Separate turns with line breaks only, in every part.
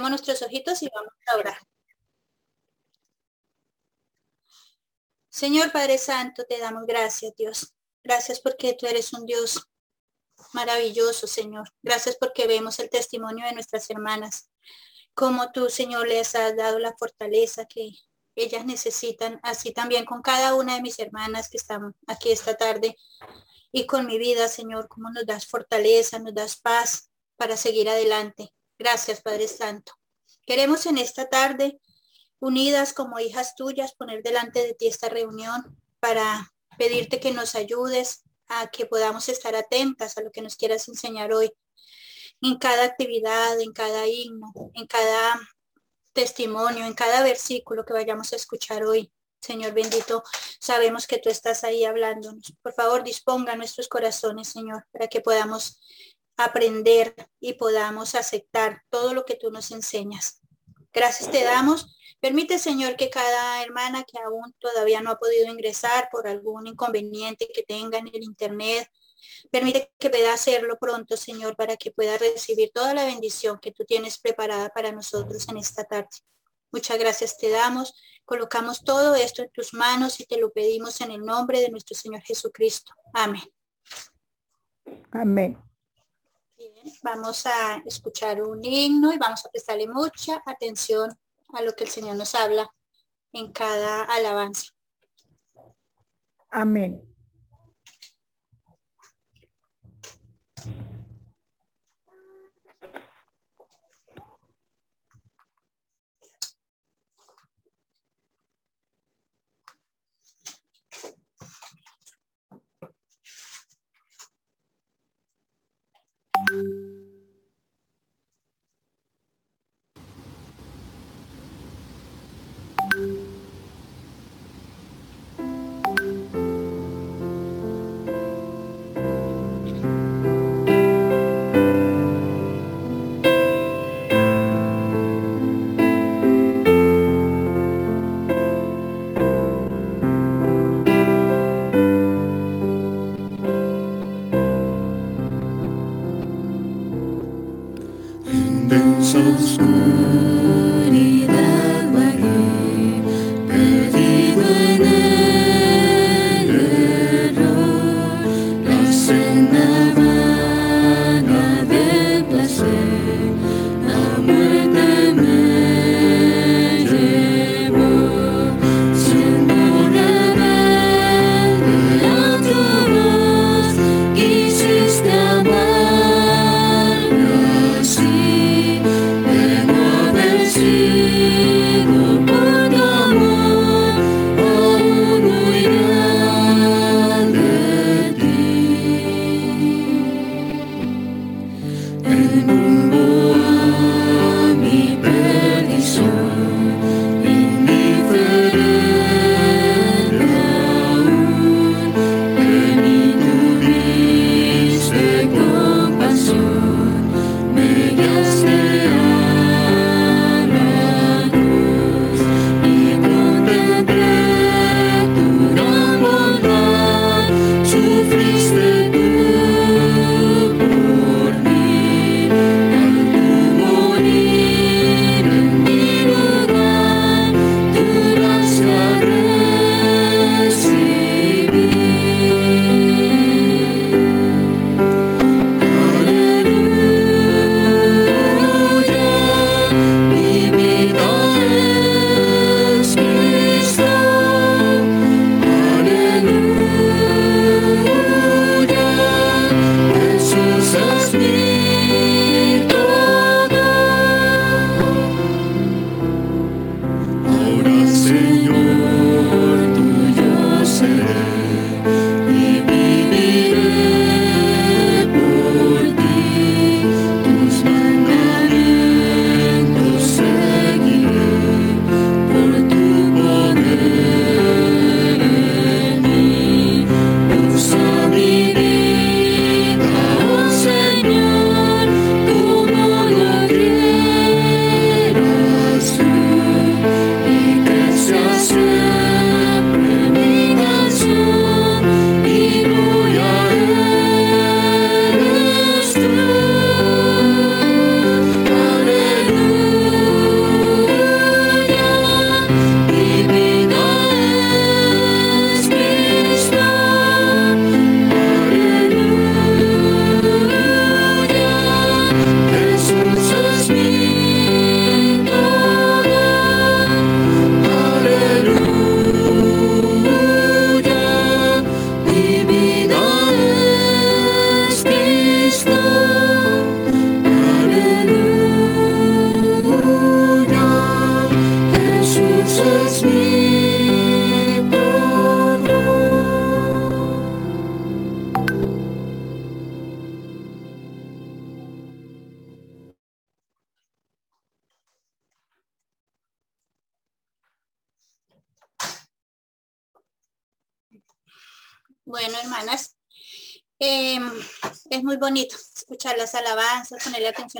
nuestros ojitos y vamos a orar. Señor Padre Santo, te damos gracias, Dios. Gracias porque tú eres un Dios maravilloso, Señor. Gracias porque vemos el testimonio de nuestras hermanas. Como tú, Señor, les has dado la fortaleza que ellas necesitan, así también con cada una de mis hermanas que están aquí esta tarde y con mi vida, Señor, como nos das fortaleza, nos das paz para seguir adelante. Gracias, Padre Santo. Queremos en esta tarde, unidas como hijas tuyas, poner delante de ti esta reunión para pedirte que nos ayudes a que podamos estar atentas a lo que nos quieras enseñar hoy, en cada actividad, en cada himno, en cada testimonio, en cada versículo que vayamos a escuchar hoy. Señor bendito, sabemos que tú estás ahí hablándonos. Por favor, disponga nuestros corazones, Señor, para que podamos aprender y podamos aceptar todo lo que tú nos enseñas. Gracias te damos. Permite, Señor, que cada hermana que aún todavía no ha podido ingresar por algún inconveniente que tenga en el Internet, permite que pueda hacerlo pronto, Señor, para que pueda recibir toda la bendición que tú tienes preparada para nosotros en esta tarde. Muchas gracias te damos. Colocamos todo esto en tus manos y te lo pedimos en el nombre de nuestro Señor Jesucristo. Amén.
Amén
vamos a escuchar un himno y vamos a prestarle mucha atención a lo que el Señor nos habla en cada alabanza.
Amén.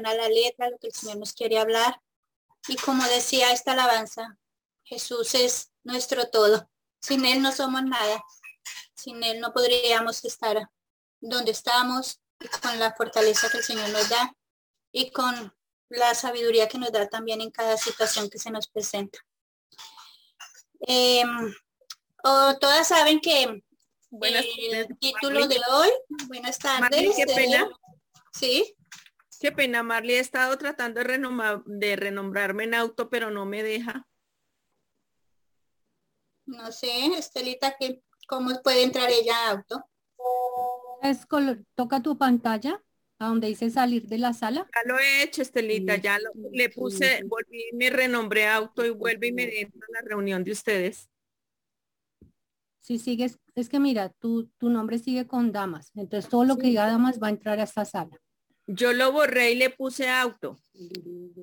Atención a la letra, lo que el Señor nos quiere hablar. Y como decía esta alabanza, Jesús es nuestro todo. Sin Él no somos nada. Sin Él no podríamos estar donde estamos, con la fortaleza que el Señor nos da y con la sabiduría que nos da también en cada situación que se nos presenta. Em, todas saben que el título de hoy, buenas tardes.
qué pena.
Sí.
Qué pena, Marley. He estado tratando de, de renombrarme en auto, pero no me deja.
No sé, Estelita, que ¿cómo puede entrar ella a auto?
Es toca tu pantalla a donde dice salir de la sala.
Ya lo he hecho, Estelita, ya le puse, volví, me renombré auto y vuelve y me entra a la reunión de ustedes.
Si sigues, es que mira, tu, tu nombre sigue con damas, entonces todo lo que diga damas va a entrar a esta sala.
Yo lo borré y le puse auto,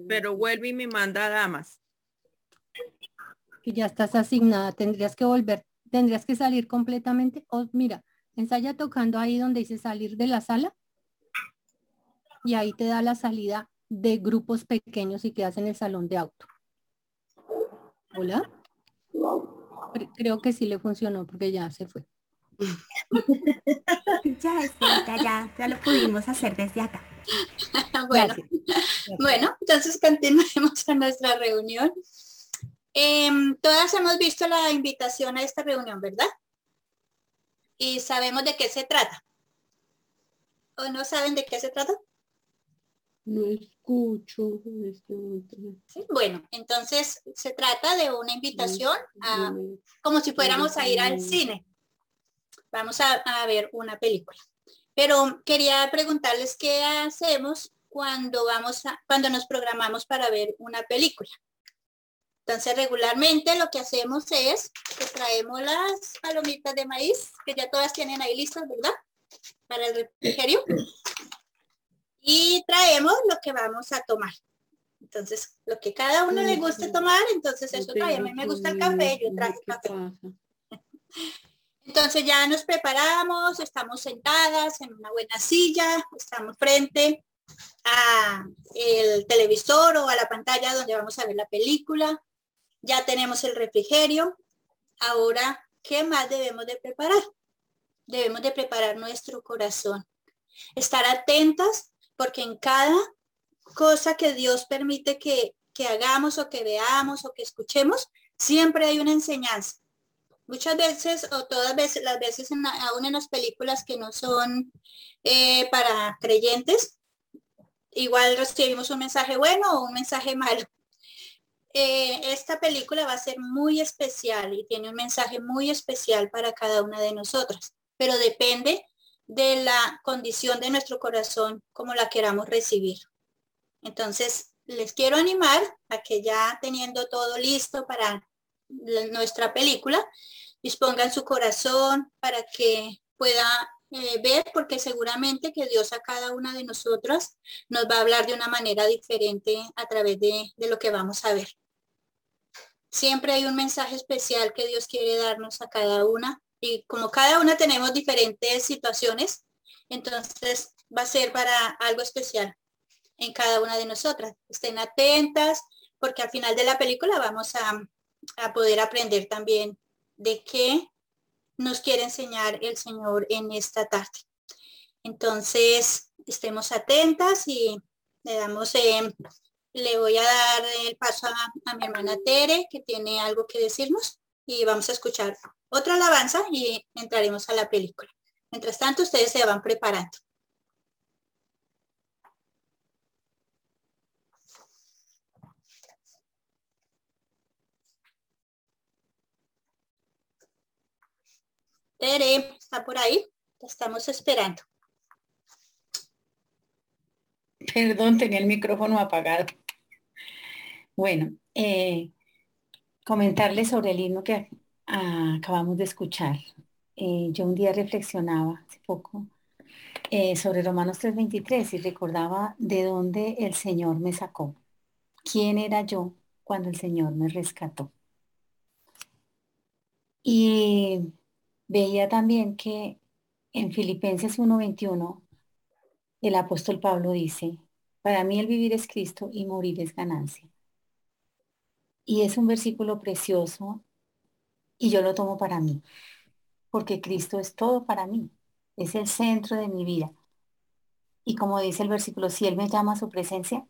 pero vuelve y me manda a damas.
Que ya estás asignada, tendrías que volver, tendrías que salir completamente. O mira, ensaya tocando ahí donde dice salir de la sala y ahí te da la salida de grupos pequeños y quedas en el salón de auto. Hola creo que sí le funcionó porque ya se fue.
ya, ya, ya lo pudimos hacer desde acá.
bueno, bueno, entonces continuemos a nuestra reunión. Em, todas hemos visto la invitación a esta reunión, ¿verdad? Y sabemos de qué se trata. ¿O no saben de qué se trata?
No escucho.
Bueno, entonces se trata de una invitación a, como si fuéramos a ir al cine. Vamos a, a ver una película. Pero quería preguntarles qué hacemos cuando vamos a, cuando nos programamos para ver una película. Entonces regularmente lo que hacemos es que traemos las palomitas de maíz, que ya todas tienen ahí listas, ¿verdad? Para el refrigerio y traemos lo que vamos a tomar. Entonces, lo que cada uno le guste tomar, entonces eso trae. A mí me gusta el café, yo traje café. Entonces ya nos preparamos, estamos sentadas en una buena silla, estamos frente a el televisor o a la pantalla donde vamos a ver la película. Ya tenemos el refrigerio. Ahora, ¿qué más debemos de preparar? Debemos de preparar nuestro corazón. Estar atentas porque en cada cosa que Dios permite que, hagamos o que veamos o que escuchemos, siempre hay una enseñanza. Muchas veces o todas las veces aún en las películas que no son eh, para creyentes, igual recibimos un mensaje bueno o un mensaje malo. Eh, esta película va a ser muy especial y tiene un mensaje muy especial para cada una de nosotras, pero depende de la condición de nuestro corazón como la queramos recibir. Entonces, les quiero animar a que ya teniendo todo listo para nuestra película, dispongan su corazón para que pueda eh, ver, porque seguramente que Dios a cada una de nosotras nos va a hablar de una manera diferente a través de, de lo que vamos a ver. Siempre hay un mensaje especial que Dios quiere darnos a cada una y como cada una tenemos diferentes situaciones, entonces va a ser para algo especial en cada una de nosotras. Estén atentas porque al final de la película vamos a, a poder aprender también de qué nos quiere enseñar el Señor en esta tarde. Entonces, estemos atentas y le damos, eh, le voy a dar el paso a, a mi hermana Tere, que tiene algo que decirnos, y vamos a escuchar otra alabanza y entraremos a la película. Mientras tanto, ustedes se van preparando. Tere, ¿está por ahí? estamos esperando.
Perdón, tenía el micrófono apagado. Bueno, eh, comentarles sobre el himno que acabamos de escuchar. Eh, yo un día reflexionaba hace poco eh, sobre Romanos 3:23 y recordaba de dónde el Señor me sacó. ¿Quién era yo cuando el Señor me rescató? Y veía también que En Filipenses 1:21, el apóstol Pablo dice, para mí el vivir es Cristo y morir es ganancia. Y es un versículo precioso y yo lo tomo para mí, porque Cristo es todo para mí, es el centro de mi vida. Y como dice el versículo, si Él me llama a su presencia,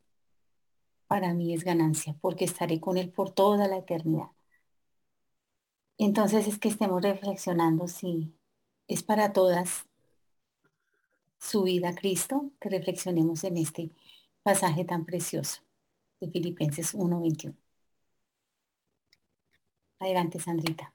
para mí es ganancia, porque estaré con Él por toda la eternidad. Entonces es que estemos reflexionando si es para todas su vida Cristo, que reflexionemos en este pasaje tan precioso de Filipenses 1.21. Adelante, Sandrita.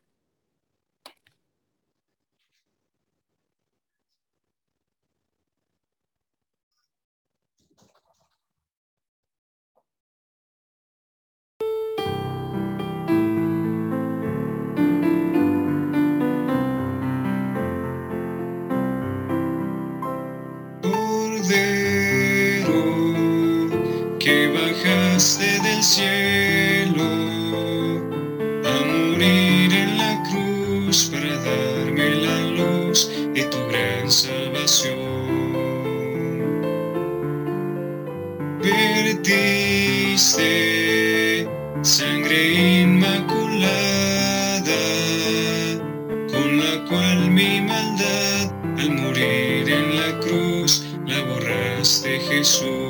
Jesús.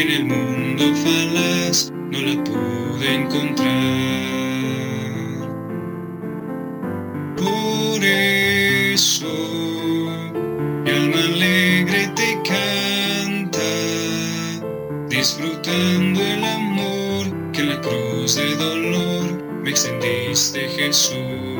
en el mundo falaz no la pude encontrar. Por eso mi alma alegre te canta, disfrutando el amor que en la cruz de dolor me extendiste Jesús.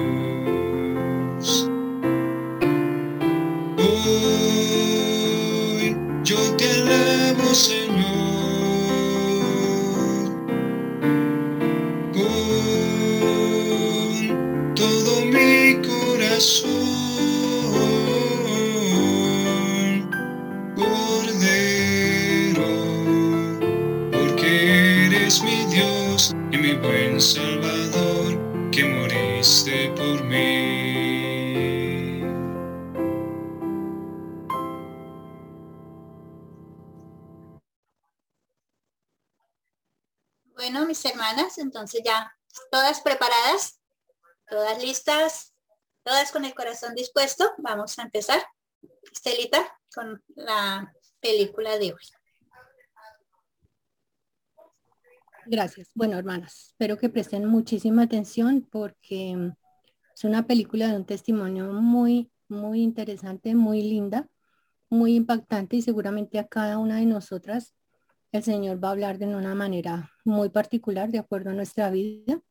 Entonces ya, todas preparadas, todas listas, todas con el corazón dispuesto. Vamos a empezar. Estelita, con la película de hoy.
Gracias. Bueno, hermanas, espero que presten muchísima atención porque es una película de un testimonio muy, muy interesante, muy linda, muy impactante y seguramente a cada una de nosotras el Señor va a hablar de una manera muy particular de acuerdo a nuestra vida.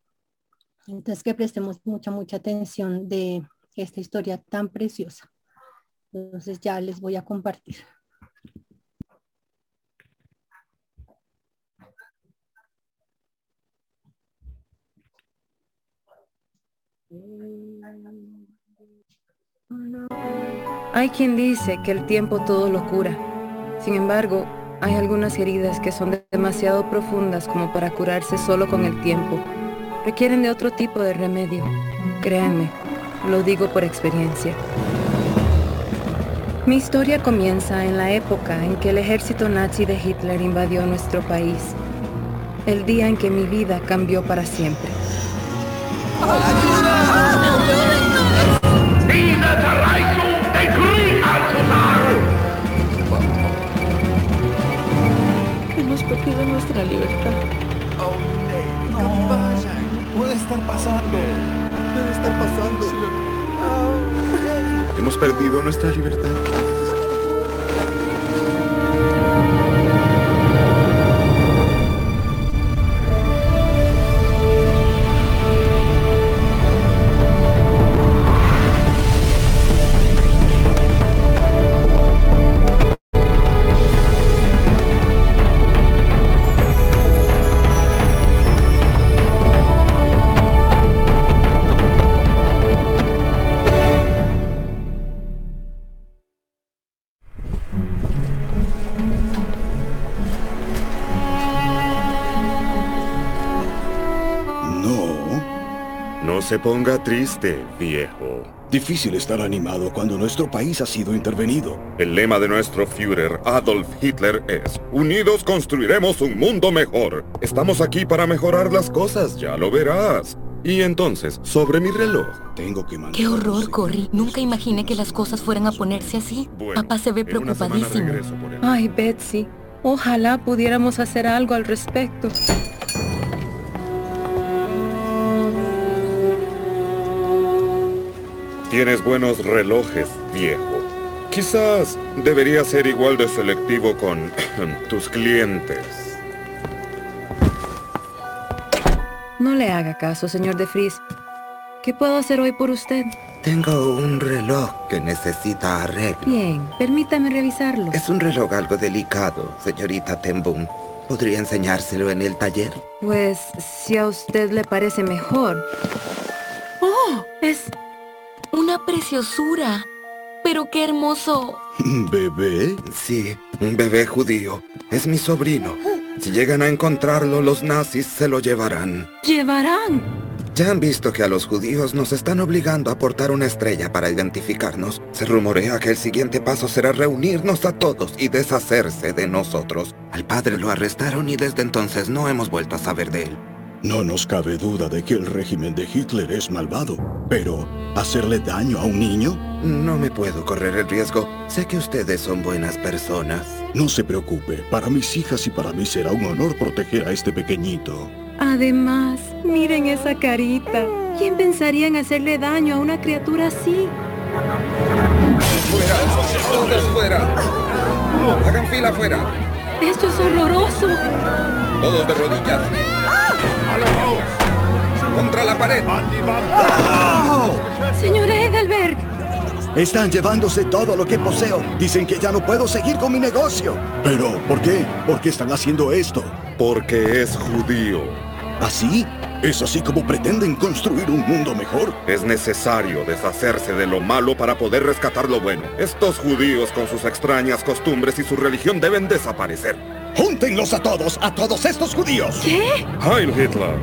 Entonces que prestemos mucha, mucha atención de esta historia tan preciosa. Entonces ya les voy a compartir.
Hay quien dice que el tiempo todo lo cura. Sin embargo, hay algunas heridas que son demasiado profundas como para curarse solo con el tiempo. Requieren de otro tipo de remedio. Créanme, lo digo por experiencia. Mi historia comienza en la época en que el ejército nazi de Hitler invadió nuestro país. El día en que mi vida cambió para siempre.
Perdido nuestra libertad.
No, puede estar pasando. Puede estar pasando. hemos perdido nuestra libertad.
Se ponga triste, viejo.
Difícil estar animado cuando nuestro país ha sido intervenido.
El lema de nuestro Führer, Adolf Hitler, es Unidos construiremos un mundo mejor. Estamos aquí para mejorar las cosas, ya lo verás. Y entonces, sobre mi reloj.
Tengo que
Qué horror, Cory. Nunca imaginé que las cosas fueran a ponerse así. Papá se ve preocupadísimo.
Ay, Betsy. Ojalá pudiéramos hacer algo al respecto.
Tienes buenos relojes, viejo. Quizás debería ser igual de selectivo con tus clientes.
No le haga caso, señor de Fries. ¿Qué puedo hacer hoy por usted?
Tengo un reloj que necesita arreglo.
Bien, permítame revisarlo.
Es un reloj algo delicado, señorita Tembum. ¿Podría enseñárselo en el taller?
Pues, si a usted le parece mejor. ¡Oh! Es
preciosura. Pero qué hermoso.
¿Bebé? Sí, un bebé judío. Es mi sobrino. Si llegan a encontrarlo, los nazis se lo llevarán.
¿Llevarán?
Ya han visto que a los judíos nos están obligando a portar una estrella para identificarnos. Se rumorea que el siguiente paso será reunirnos a todos y deshacerse de nosotros. Al padre lo arrestaron y desde entonces no hemos vuelto a saber de él.
No nos cabe duda de que el régimen de Hitler es malvado, pero ¿hacerle daño a un niño?
No me puedo correr el riesgo. Sé que ustedes son buenas personas.
No se preocupe, para mis hijas y para mí será un honor proteger a este pequeñito.
Además, miren esa carita. ¿Quién pensaría en hacerle daño a una criatura así?
¡Fuera! ¡Todos fuera! ¡Hagan fila afuera!
¡Esto es horroroso!
Todos de rodillas. ¡Contra la pared!
Señor Edelberg.
Están llevándose todo lo que poseo. Dicen que ya no puedo seguir con mi negocio. Pero, ¿por qué? ¿Por qué están haciendo esto?
Porque es judío.
¿Así? ¿Es así como pretenden construir un mundo mejor?
Es necesario deshacerse de lo malo para poder rescatar lo bueno. Estos judíos con sus extrañas costumbres y su religión deben desaparecer.
¡Júntenlos a todos, a todos estos judíos!
¿Qué?
Heil Hitler.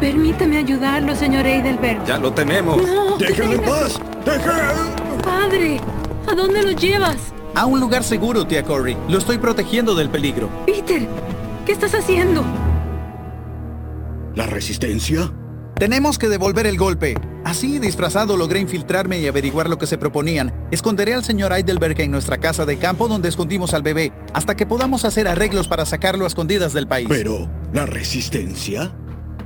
Permítame ayudarlo, señor Heidelberg.
Ya lo tenemos.
No,
¡Déjenlo en paz! ¡Dejen!
Padre, ¿a dónde lo llevas?
A un lugar seguro, tía Corey. Lo estoy protegiendo del peligro.
Peter, ¿qué estás haciendo?
¿La resistencia?
Tenemos que devolver el golpe. Así, disfrazado, logré infiltrarme y averiguar lo que se proponían. Esconderé al señor Heidelberg en nuestra casa de campo donde escondimos al bebé, hasta que podamos hacer arreglos para sacarlo a escondidas del país.
Pero, ¿la resistencia?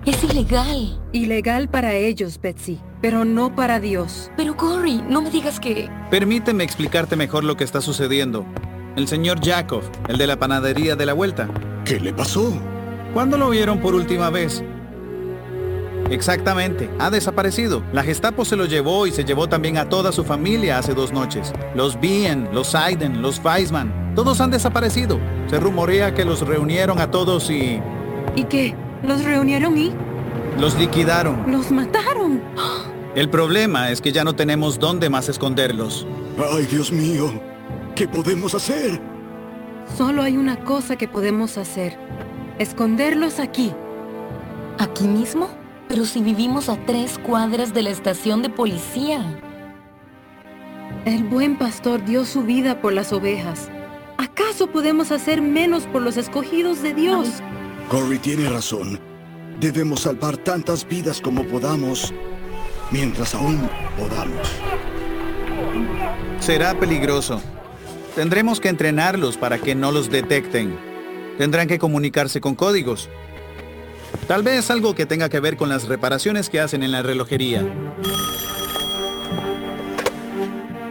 Es ilegal.
Ilegal para ellos, Betsy, pero no para Dios.
Pero Corey, no me digas que...
Permíteme explicarte mejor lo que está sucediendo. El señor Jakov, el de la panadería de la vuelta.
¿Qué le pasó?
¿Cuándo lo vieron por última vez? Exactamente, ha desaparecido. La Gestapo se lo llevó y se llevó también a toda su familia hace dos noches. Los Bien, los Seiden, los Weisman, todos han desaparecido. Se rumorea que los reunieron a todos y...
¿Y qué? ¿Los reunieron y?
Los liquidaron.
¿Los mataron?
El problema es que ya no tenemos dónde más esconderlos.
¡Ay, Dios mío! ¿Qué podemos hacer?
Solo hay una cosa que podemos hacer. Esconderlos aquí.
¿Aquí mismo? Pero si vivimos a tres cuadras de la estación de policía.
El buen pastor dio su vida por las ovejas. ¿Acaso podemos hacer menos por los escogidos de Dios?
Corey tiene razón. Debemos salvar tantas vidas como podamos, mientras aún podamos.
Será peligroso. Tendremos que entrenarlos para que no los detecten. Tendrán que comunicarse con códigos. Tal vez algo que tenga que ver con las reparaciones que hacen en la relojería.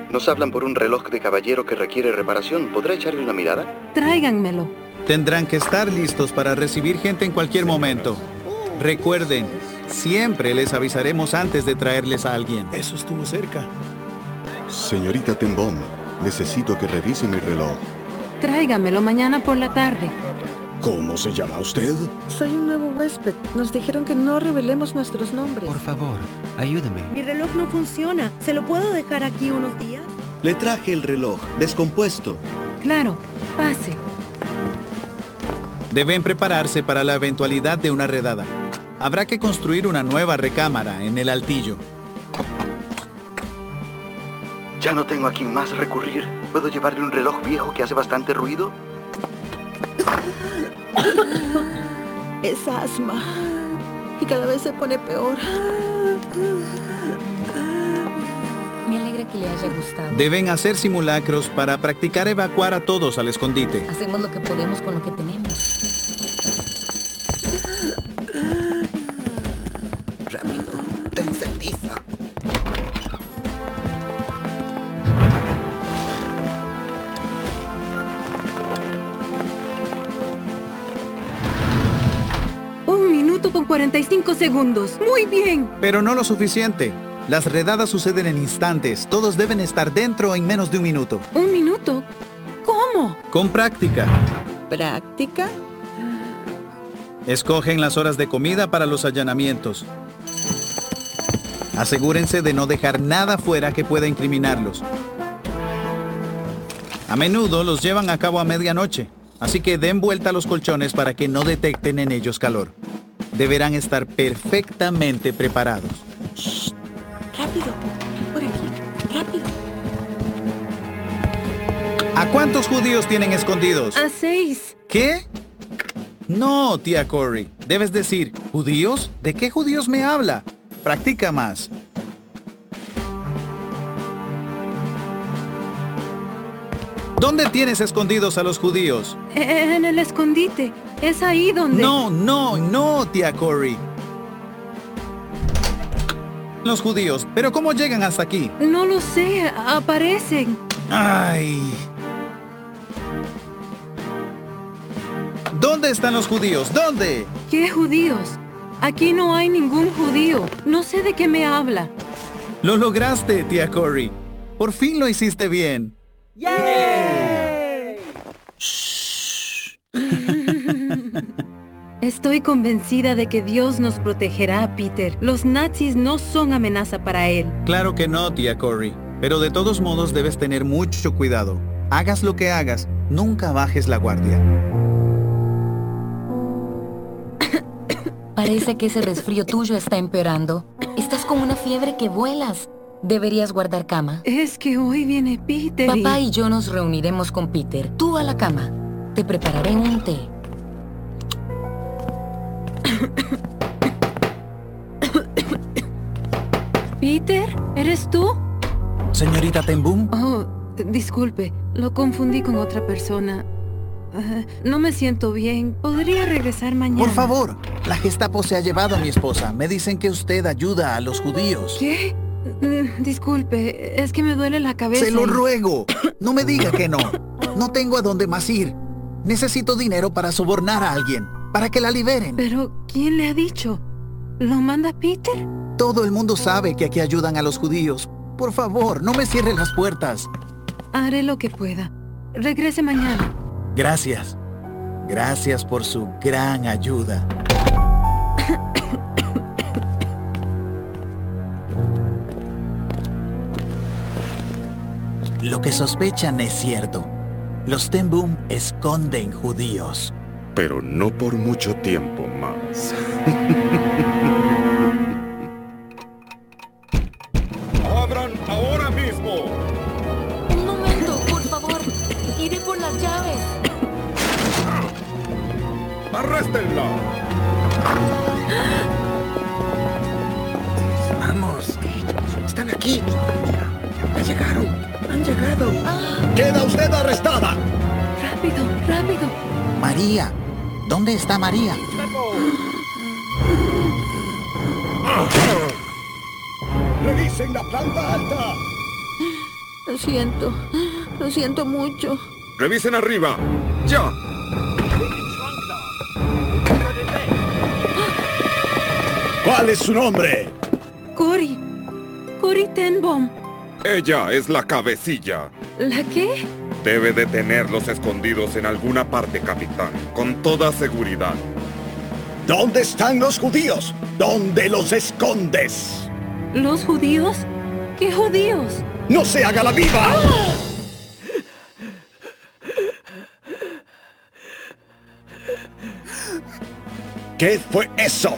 Nos hablan por un reloj de caballero que requiere reparación. ¿Podrá echarle una mirada?
Tráiganmelo.
Tendrán que estar listos para recibir gente en cualquier momento. Recuerden, siempre les avisaremos antes de traerles a alguien.
Eso estuvo cerca. Señorita Tembom, necesito que revise mi reloj.
Tráigamelo mañana por la tarde.
¿Cómo se llama usted?
Soy un nuevo huésped. Nos dijeron que no revelemos nuestros nombres.
Por favor, ayúdeme.
Mi reloj no funciona. ¿Se lo puedo dejar aquí unos días?
Le traje el reloj, descompuesto.
Claro, pase.
Deben prepararse para la eventualidad de una redada. Habrá que construir una nueva recámara en el altillo.
Ya no tengo a quien más recurrir. ¿Puedo llevarle un reloj viejo que hace bastante ruido?
Es asma. Y cada vez se pone peor.
Me alegra que le haya gustado.
Deben hacer simulacros para practicar evacuar a todos al escondite.
Hacemos lo que podemos con lo que tenemos.
Minuto con 45 segundos. Muy bien.
Pero no lo suficiente. Las redadas suceden en instantes. Todos deben estar dentro en menos de un minuto.
¿Un minuto? ¿Cómo?
Con práctica.
¿Práctica?
Escogen las horas de comida para los allanamientos. Asegúrense de no dejar nada fuera que pueda incriminarlos. A menudo los llevan a cabo a medianoche, así que den vuelta a los colchones para que no detecten en ellos calor. Deberán estar perfectamente preparados.
Rápido. Por aquí. Rápido.
¿A cuántos judíos tienen escondidos?
A seis.
¿Qué? No, tía Corey. Debes decir, ¿judíos? ¿De qué judíos me habla? Practica más. ¿Dónde tienes escondidos a los judíos?
En el escondite. Es ahí donde...
No, no, no, tía Corey. Los judíos. ¿Pero cómo llegan hasta aquí?
No lo sé. Aparecen.
Ay. ¿Dónde están los judíos? ¿Dónde?
¿Qué judíos? Aquí no hay ningún judío. No sé de qué me habla.
Lo lograste, tía Corey. Por fin lo hiciste bien.
Estoy convencida de que Dios nos protegerá, Peter. Los nazis no son amenaza para él.
Claro que no, tía Corey. Pero de todos modos debes tener mucho cuidado. Hagas lo que hagas, nunca bajes la guardia.
Parece que ese resfrío tuyo está empeorando. Estás con una fiebre que vuelas. Deberías guardar cama.
Es que hoy viene Peter. y-
Papá y yo nos reuniremos con Peter. Tú a la cama. Te prepararé un té.
Peter, ¿eres tú?
Señorita Tembum,
Oh, disculpe, lo confundí con otra persona. Ah, no me siento bien. ¿Podría regresar mañana?
por favor. La Gestapo se ha llevado a mi esposa. Me dicen que usted ayuda a los judíos.
¿Qué? Mm, Disculpe, es que me duele la cabeza.
Se lo ruego. No me diga que no. No tengo a dónde más ir. Necesito dinero para sobornar a alguien, para que la liberen.
Pero, ¿quién le ha dicho? ¿Lo manda Peter?
Todo el mundo sabe que aquí ayudan a los judíos. Por favor, no me cierre las puertas.
Haré lo que pueda. Regrese mañana.
Gracias. Gracias por su gran ayuda. Lo que sospechan es cierto. Los Tembum esconden judíos.
Pero no por mucho tiempo más. ¡Abran ahora mismo!
Un momento, por favor. Iré por las llaves.
¡Arréstenla!
Vamos. Están aquí. Ya llegaron.
Han llegado.
¡Queda usted arrestada!
Rápido, rápido.
María. ¿Dónde está María?
¡Revisen la planta alta!
Lo siento. Lo siento mucho.
Revisen arriba. ¡Ya!
¿Cuál es su nombre?
Cory. Cory Tenbom.
Ella es la cabecilla.
¿La qué?
Debe de tenerlos escondidos en alguna parte, capitán. Con toda seguridad.
¿Dónde están los judíos? ¿Dónde los escondes?
¿Los judíos? ¿Qué judíos?
¡No se haga la viva! ¿Qué fue eso?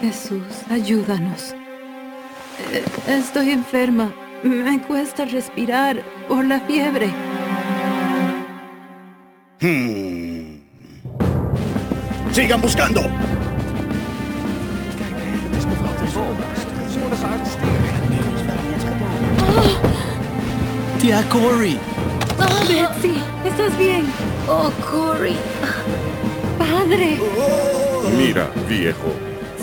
Jesús, ayúdanos. Eh, Estoy enferma. Me cuesta respirar por la fiebre.
Hmm. Sigan buscando.
Tía Cory.
Betsy, ¿estás bien?
Oh, Cory.
Padre,
Mira, viejo,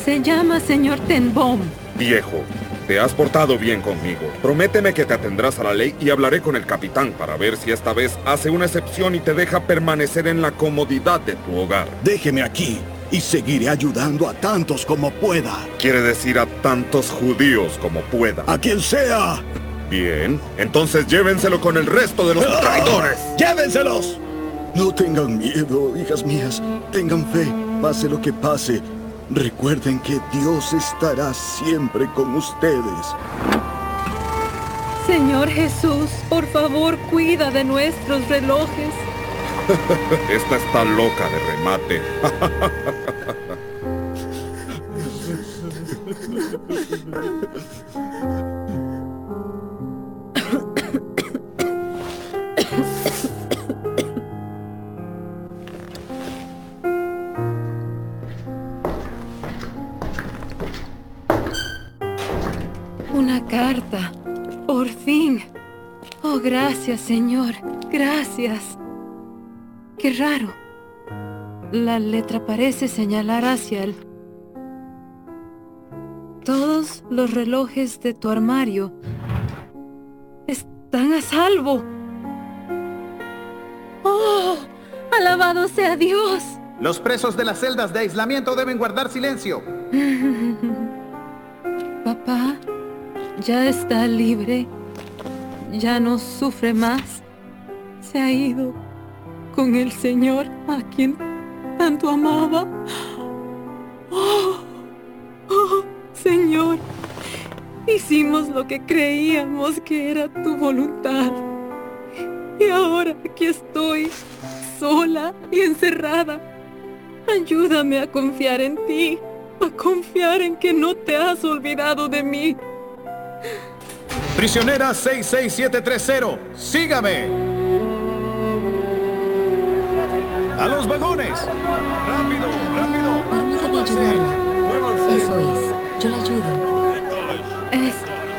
se llama señor Tenbom.
viejo. Te has portado bien conmigo. Prométeme que te atendrás a la ley y hablaré con el capitán para ver si esta vez hace una excepción y te deja permanecer en la comodidad de tu hogar.
Déjeme aquí y seguiré ayudando a tantos como pueda.
Quiere decir a tantos judíos como pueda.
A quien sea.
Bien, entonces llévenselo con el resto de los
¡Ah!
traidores.
¡Llévenselos! No tengan miedo, hijas mías. Tengan fe, pase lo que pase. Recuerden que Dios estará siempre con ustedes.
Señor Jesús, por favor, cuida de nuestros relojes.
Esta está loca de remate.
Una carta. Por fin. Oh, gracias, Señor. Gracias. Qué raro. La letra parece señalar hacia él. Todos los relojes de tu armario están a salvo. ¡Oh! ¡Alabado sea Dios!
Los presos de las celdas de aislamiento deben guardar silencio.
Papá, ya está libre. Ya no sufre más. Se ha ido con el Señor a quien tanto amaba. Oh, oh, Señor, hicimos lo que creíamos que era tu voluntad. Y ahora aquí estoy, sola y encerrada. Ayúdame a confiar en ti, a confiar en que no te has olvidado de mí.
Prisionera 66730, sígame. A los vagones. Rápido, rápido.
Permítame ayudarla. Eso es. Yo la ayudo.
Es,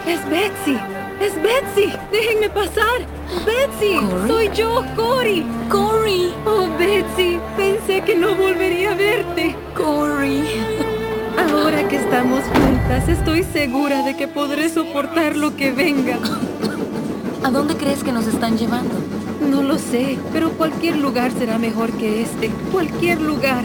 es Betsy. Es Betsy. Déjenme pasar. Betsy.
¿Cory?
Soy yo, Cory.
Cory.
Oh, Betsy. Pensé que no volvería a verte.
Cory.
Ahora que estamos juntas, estoy segura de que podré soportar lo que venga.
¿A dónde crees que nos están llevando?
No lo sé, pero cualquier lugar será mejor que este. Cualquier lugar.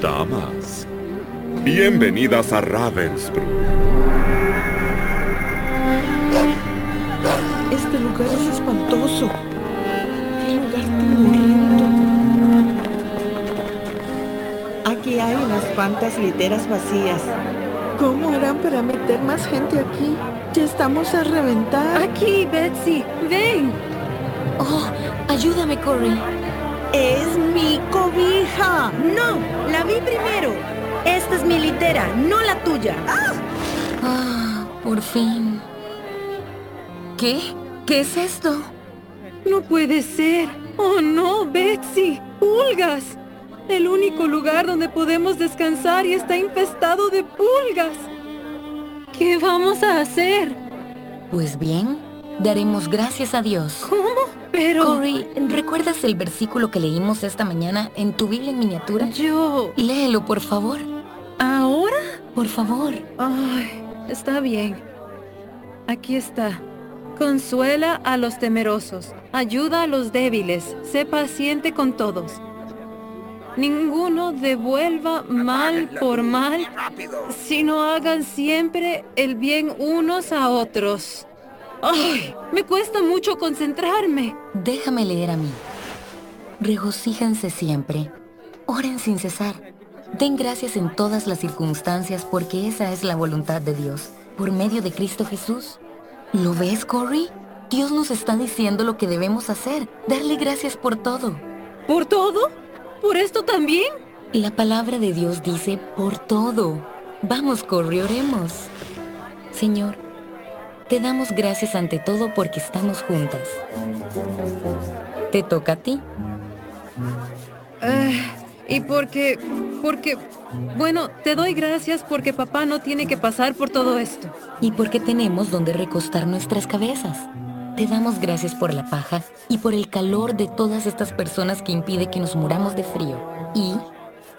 Damas, bienvenidas a Ravensbrück.
Lugar es espantoso. Qué lugar tan horrendo. Aquí hay unas cuantas literas vacías. ¿Cómo harán para meter más gente aquí? Ya estamos a reventar.
Aquí, Betsy. Ven.
Oh, ayúdame, Cory.
Es mi cobija. No, la vi primero. Esta es mi litera, no la tuya.
Ah, por fin. ¿Qué? ¿Qué es esto?
No puede ser. Oh, no, Betsy. Pulgas. El único lugar donde podemos descansar y está infestado de pulgas. ¿Qué vamos a hacer?
Pues bien, daremos gracias a Dios.
¿Cómo? Pero...
Corey, ¿recuerdas el versículo que leímos esta mañana en tu Biblia en miniatura?
Yo...
Léelo, por favor.
¿Ahora?
Por favor.
Ay, está bien. Aquí está. Consuela a los temerosos, ayuda a los débiles, sé paciente con todos. Ninguno devuelva mal por mal, sino hagan siempre el bien unos a otros. ¡Ay! Me cuesta mucho concentrarme.
Déjame leer a mí. Regocíjense siempre. Oren sin cesar. Den gracias en todas las circunstancias porque esa es la voluntad de Dios, por medio de Cristo Jesús. ¿Lo ves, Corey? Dios nos está diciendo lo que debemos hacer. Darle gracias por todo.
¿Por todo? ¿Por esto también?
La palabra de Dios dice por todo. Vamos, Corey, oremos. Señor, te damos gracias ante todo porque estamos juntas. Te toca a ti.
Eh, y porque, porque, bueno, te doy gracias porque papá no tiene que pasar por todo esto.
Y porque tenemos donde recostar nuestras cabezas. Te damos gracias por la paja y por el calor de todas estas personas que impide que nos muramos de frío. Y...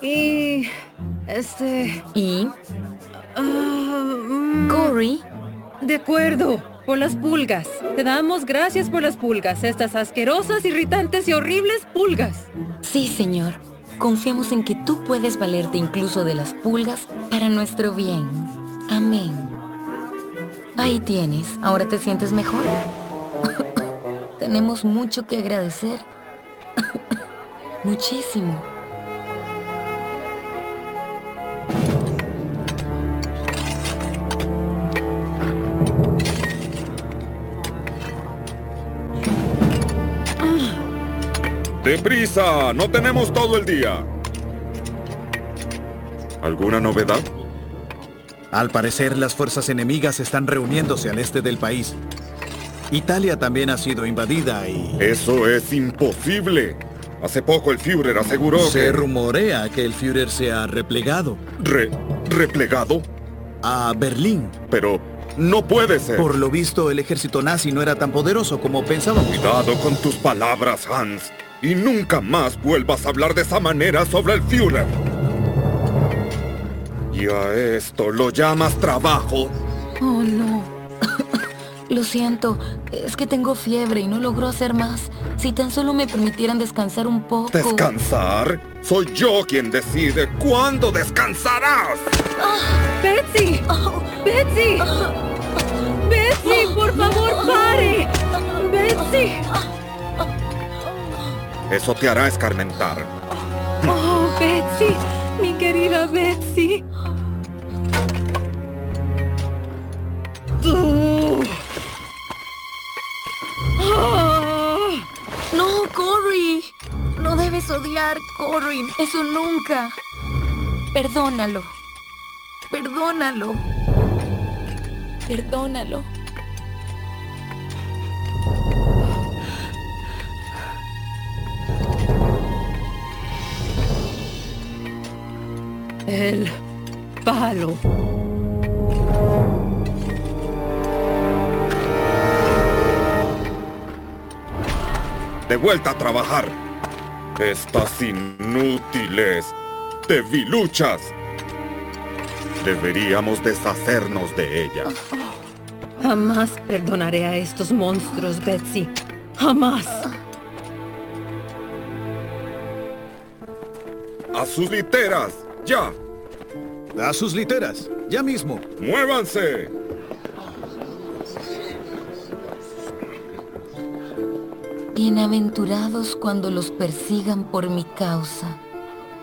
Y... Este...
Y... Corey.
De acuerdo, por las pulgas. Te damos gracias por las pulgas, estas asquerosas, irritantes y horribles pulgas.
Sí, Señor. Confiamos en que tú puedes valerte incluso de las pulgas para nuestro bien. Amén. Ahí tienes. ¿Ahora te sientes mejor? Tenemos mucho que agradecer. Muchísimo.
¡Deprisa! ¡No tenemos todo el día! ¿Alguna novedad?
Al parecer, las fuerzas enemigas están reuniéndose al este del país. Italia también ha sido invadida y...
Eso es imposible. Hace poco el Führer aseguró
Se
que...
rumorea que el Führer se ha replegado.
Re... ¿Replegado?
A Berlín.
Pero no puede ser.
Por lo visto, el ejército nazi no era tan poderoso como pensábamos.
Cuidado con tus palabras, Hans. Y nunca más vuelvas a hablar de esa manera sobre el Führer. Y a esto lo llamas trabajo.
Oh, no. Lo siento, es que tengo fiebre y no logro hacer más. Si tan solo me permitieran descansar un poco.
¿Descansar? Soy yo quien decide cuándo descansarás.
¡Betsy! ¡Betsy! ¡Betsy, por favor, pare! ¡Betsy!
Eso te hará escarmentar.
¡Oh, Betsy! Mi querida Betsy. Ah.
No, Corey. No debes odiar, Corey. Eso nunca. Perdónalo. Perdónalo. Perdónalo.
El palo.
De vuelta a trabajar. Estas inútiles. Debiluchas. Deberíamos deshacernos de ellas.
Jamás perdonaré a estos monstruos, Betsy. Jamás.
¡A sus literas! ¡Ya!
A sus literas, ya mismo.
¡Muévanse!
Bienaventurados cuando los persigan por mi causa.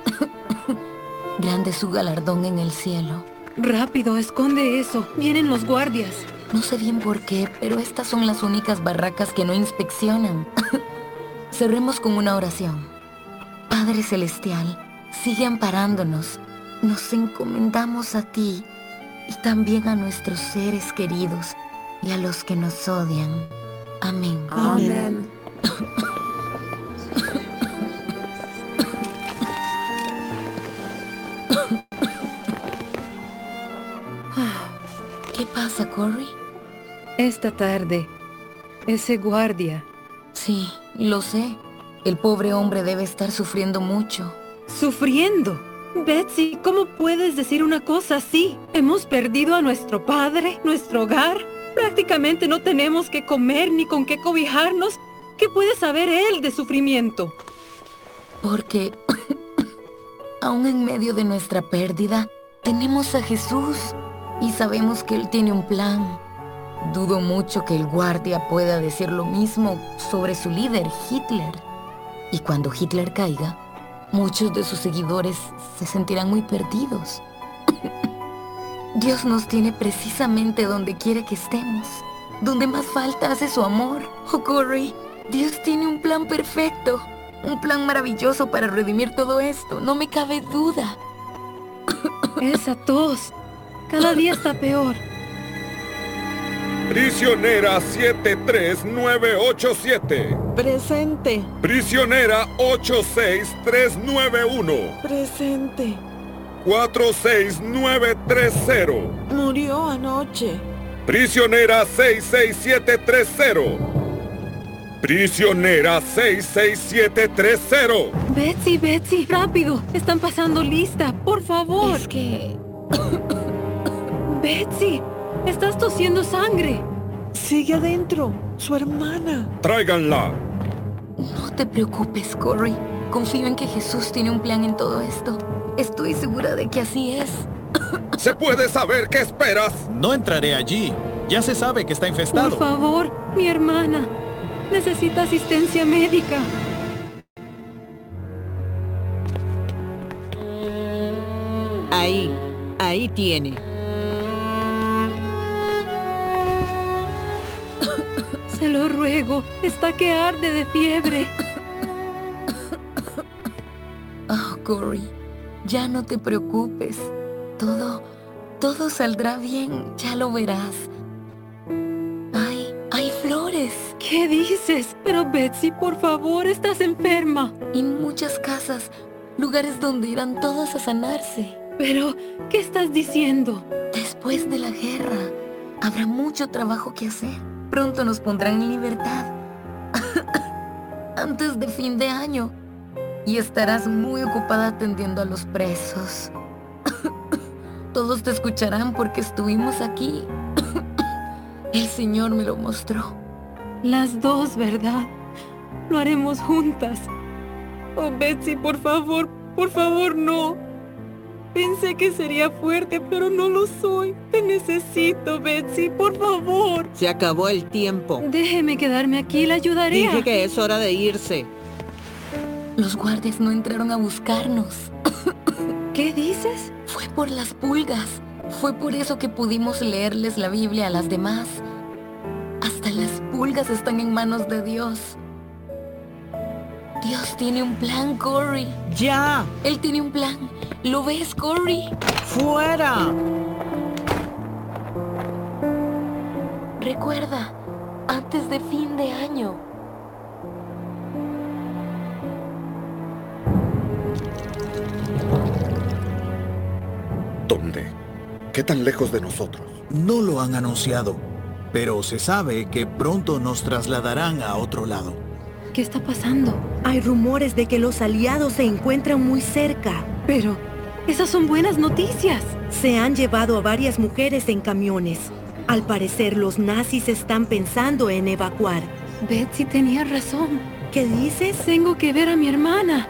Grande su galardón en el cielo.
Rápido, esconde eso. Vienen los guardias.
No sé bien por qué, pero estas son las únicas barracas que no inspeccionan. Cerremos con una oración. Padre Celestial, sigue amparándonos. Nos encomendamos a ti y también a nuestros seres queridos y a los que nos odian. Amén.
Amén.
¿Qué pasa, Corey?
Esta tarde Ese guardia.
Sí, lo sé. El pobre hombre debe estar sufriendo mucho.
¿Sufriendo? Betsy, ¿cómo puedes decir una cosa así? Hemos perdido a nuestro padre, nuestro hogar. Prácticamente no tenemos que comer ni con qué cobijarnos. ¿Qué puede saber él de sufrimiento?
Porque, aún en medio de nuestra pérdida, tenemos a Jesús y sabemos que Él tiene un plan. Dudo mucho que el guardia pueda decir lo mismo sobre su líder, Hitler. Y cuando Hitler caiga, muchos de sus seguidores se sentirán muy perdidos. Dios nos tiene precisamente donde quiere que estemos. Donde más falta hace su amor. Oh, Corey, Dios tiene un plan perfecto. Un plan maravilloso para redimir todo esto. No me cabe duda.
Esa tos. Cada día está peor.
Prisionera 73987.
Presente.
Prisionera 86391.
Presente.
46930.
Murió anoche.
Prisionera 66730. Prisionera 66730.
Betsy, Betsy, rápido. Están pasando lista, por favor.
Es que...
Betsy, estás tosiendo sangre.
Sigue adentro, su hermana.
Tráiganla.
No te preocupes, Corey. Confío en que Jesús tiene un plan en todo esto. Estoy segura de que así es.
¿Se puede saber qué esperas?
No entraré allí. Ya se sabe que está infestado.
Por favor, mi hermana. Necesita asistencia médica.
Ahí, ahí tiene.
Se lo ruego. Está que arde de fiebre.
Oh, Corey, ya no te preocupes. Todo, todo saldrá bien. Ya lo verás. Hay, hay flores.
¿Qué dices? Pero Betsy, por favor, estás enferma.
Y muchas casas, lugares donde irán todos a sanarse.
Pero, ¿qué estás diciendo?
Después de la guerra, habrá mucho trabajo que hacer. Pronto nos pondrán en libertad. Antes de fin de año. Y estarás muy ocupada atendiendo a los presos. Todos te escucharán porque estuvimos aquí. El Señor me lo mostró.
Las dos, ¿verdad? Lo haremos juntas. Oh, Betsy, por favor, por favor, no. Pensé que sería fuerte, pero no lo soy. Te necesito, Betsy, por favor.
Se acabó el tiempo.
Déjeme quedarme aquí, la ayudaré.
Dije que es hora de irse.
Los guardias no entraron a buscarnos.
¿Qué dices?
Fue por las pulgas. Fue por eso que pudimos leerles la Biblia a las demás. Hasta las pulgas están en manos de Dios. Dios tiene un plan, Corey.
¡Ya!
Él tiene un plan. ¿Lo ves, Corey?
¡Fuera!
Recuerda, antes de fin de año.
¿Dónde? ¿Qué tan lejos de nosotros?
No lo han anunciado, pero se sabe que pronto nos trasladarán a otro lado.
¿Qué está pasando?
Hay rumores de que los aliados se encuentran muy cerca.
Pero, esas son buenas noticias.
Se han llevado a varias mujeres en camiones. Al parecer los nazis están pensando en evacuar.
Betsy tenía razón.
¿Qué dices?
Tengo que ver a mi hermana.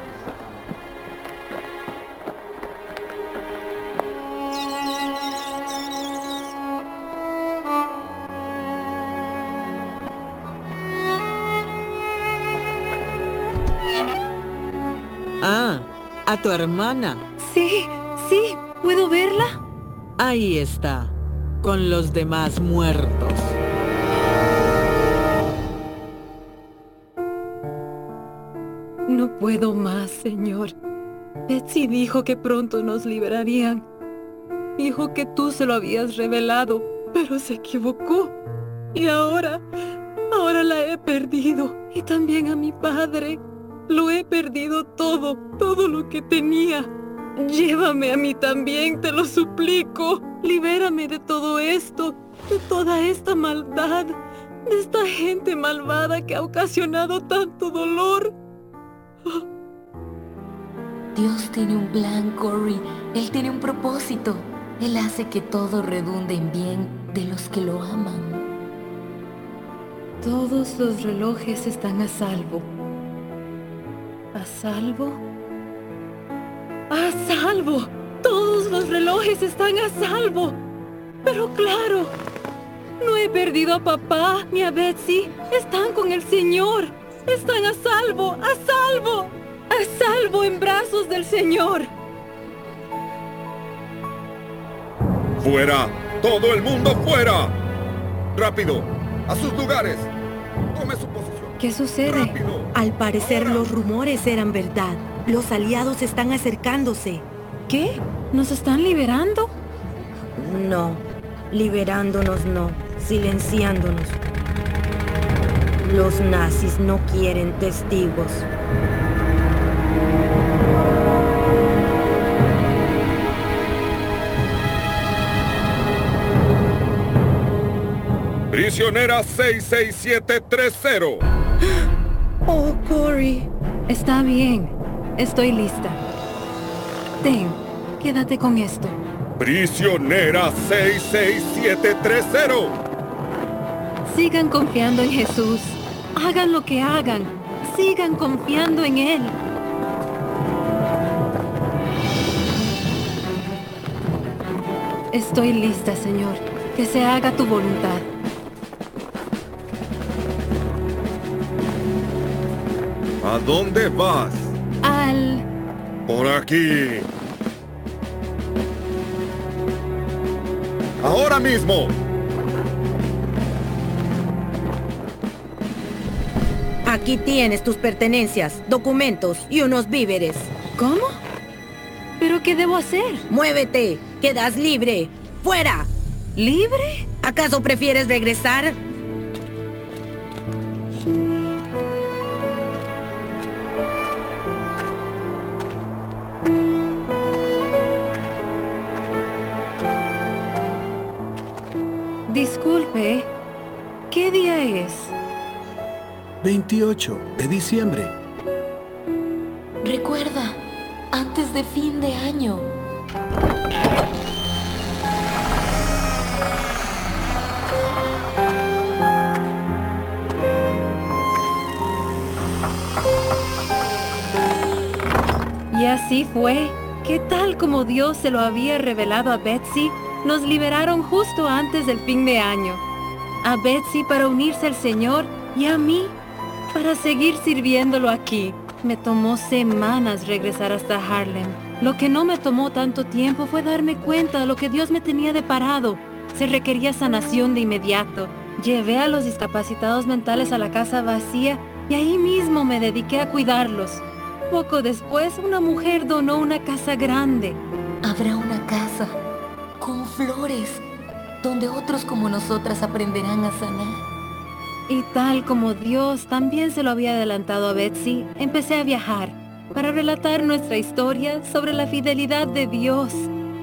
Tu hermana.
Sí, sí, ¿puedo verla?
Ahí está, con los demás muertos.
No puedo más, señor. Betsy dijo que pronto nos liberarían. Dijo que tú se lo habías revelado, pero se equivocó. Y ahora, ahora la he perdido. Y también a mi padre. Lo he perdido todo, todo lo que tenía. Llévame a mí también, te lo suplico. Libérame de todo esto, de toda esta maldad. de esta gente malvada que ha ocasionado tanto dolor.
Dios tiene un plan, Cory. Él tiene un propósito. Él hace que todo redunde en bien de los que lo aman.
Todos los relojes están a salvo. ¿A salvo? ¡A salvo! Todos los relojes están a salvo. Pero claro, no he perdido a papá ni a Betsy. Están con el Señor. Están a salvo, a salvo, a salvo en brazos del Señor.
¡Fuera! ¡Todo el mundo fuera! ¡Rápido! ¡A sus lugares! ¡Tome su posición!
¿Qué sucede?
Al parecer los rumores eran verdad. Los aliados están acercándose.
¿Qué? ¿Nos están liberando?
No, liberándonos no, silenciándonos. Los nazis no quieren testigos.
Prisionera 66730.
Oh, Cory. Está bien. Estoy lista. Ten, quédate con esto.
Prisionera 66730.
Sigan confiando en Jesús. Hagan lo que hagan. Sigan confiando en Él. Estoy lista, Señor. Que se haga tu voluntad.
¿A dónde vas?
Al...
Por aquí. Ahora mismo.
Aquí tienes tus pertenencias, documentos y unos víveres.
¿Cómo? ¿Pero qué debo hacer?
Muévete, quedas libre. ¡Fuera!
¿Libre?
¿Acaso prefieres regresar?
28 de diciembre.
Recuerda, antes de fin de año.
Y así fue, que tal como Dios se lo había revelado a Betsy, nos liberaron justo antes del fin de año. A Betsy para unirse al Señor y a mí para seguir sirviéndolo aquí. Me tomó semanas regresar hasta Harlem. Lo que no me tomó tanto tiempo fue darme cuenta de lo que Dios me tenía deparado. Se requería sanación de inmediato. Llevé a los discapacitados mentales a la casa vacía y ahí mismo me dediqué a cuidarlos. Poco después, una mujer donó una casa grande.
Habrá una casa con flores donde otros como nosotras aprenderán a sanar.
Y tal como Dios también se lo había adelantado a Betsy, empecé a viajar para relatar nuestra historia sobre la fidelidad de Dios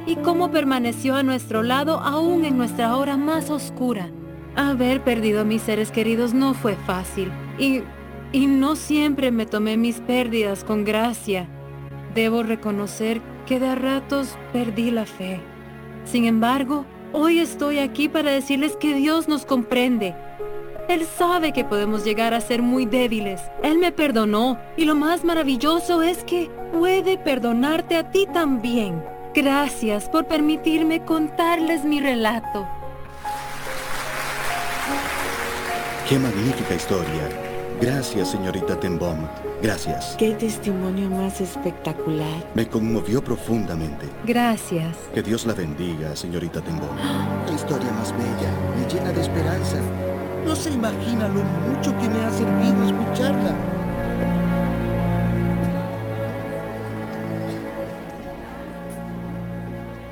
y cómo permaneció a nuestro lado aún en nuestra hora más oscura. Haber perdido a mis seres queridos no fue fácil y, y no siempre me tomé mis pérdidas con gracia. Debo reconocer que de a ratos perdí la fe. Sin embargo, hoy estoy aquí para decirles que Dios nos comprende. Él sabe que podemos llegar a ser muy débiles. Él me perdonó y lo más maravilloso es que puede perdonarte a ti también. Gracias por permitirme contarles mi relato.
Qué magnífica historia. Gracias, señorita Tenbom. Gracias.
Qué testimonio más espectacular.
Me conmovió profundamente.
Gracias.
Que Dios la bendiga, señorita Tenbom. La historia más bella, me llena de esperanza. No se imagina lo mucho que me ha servido escucharla.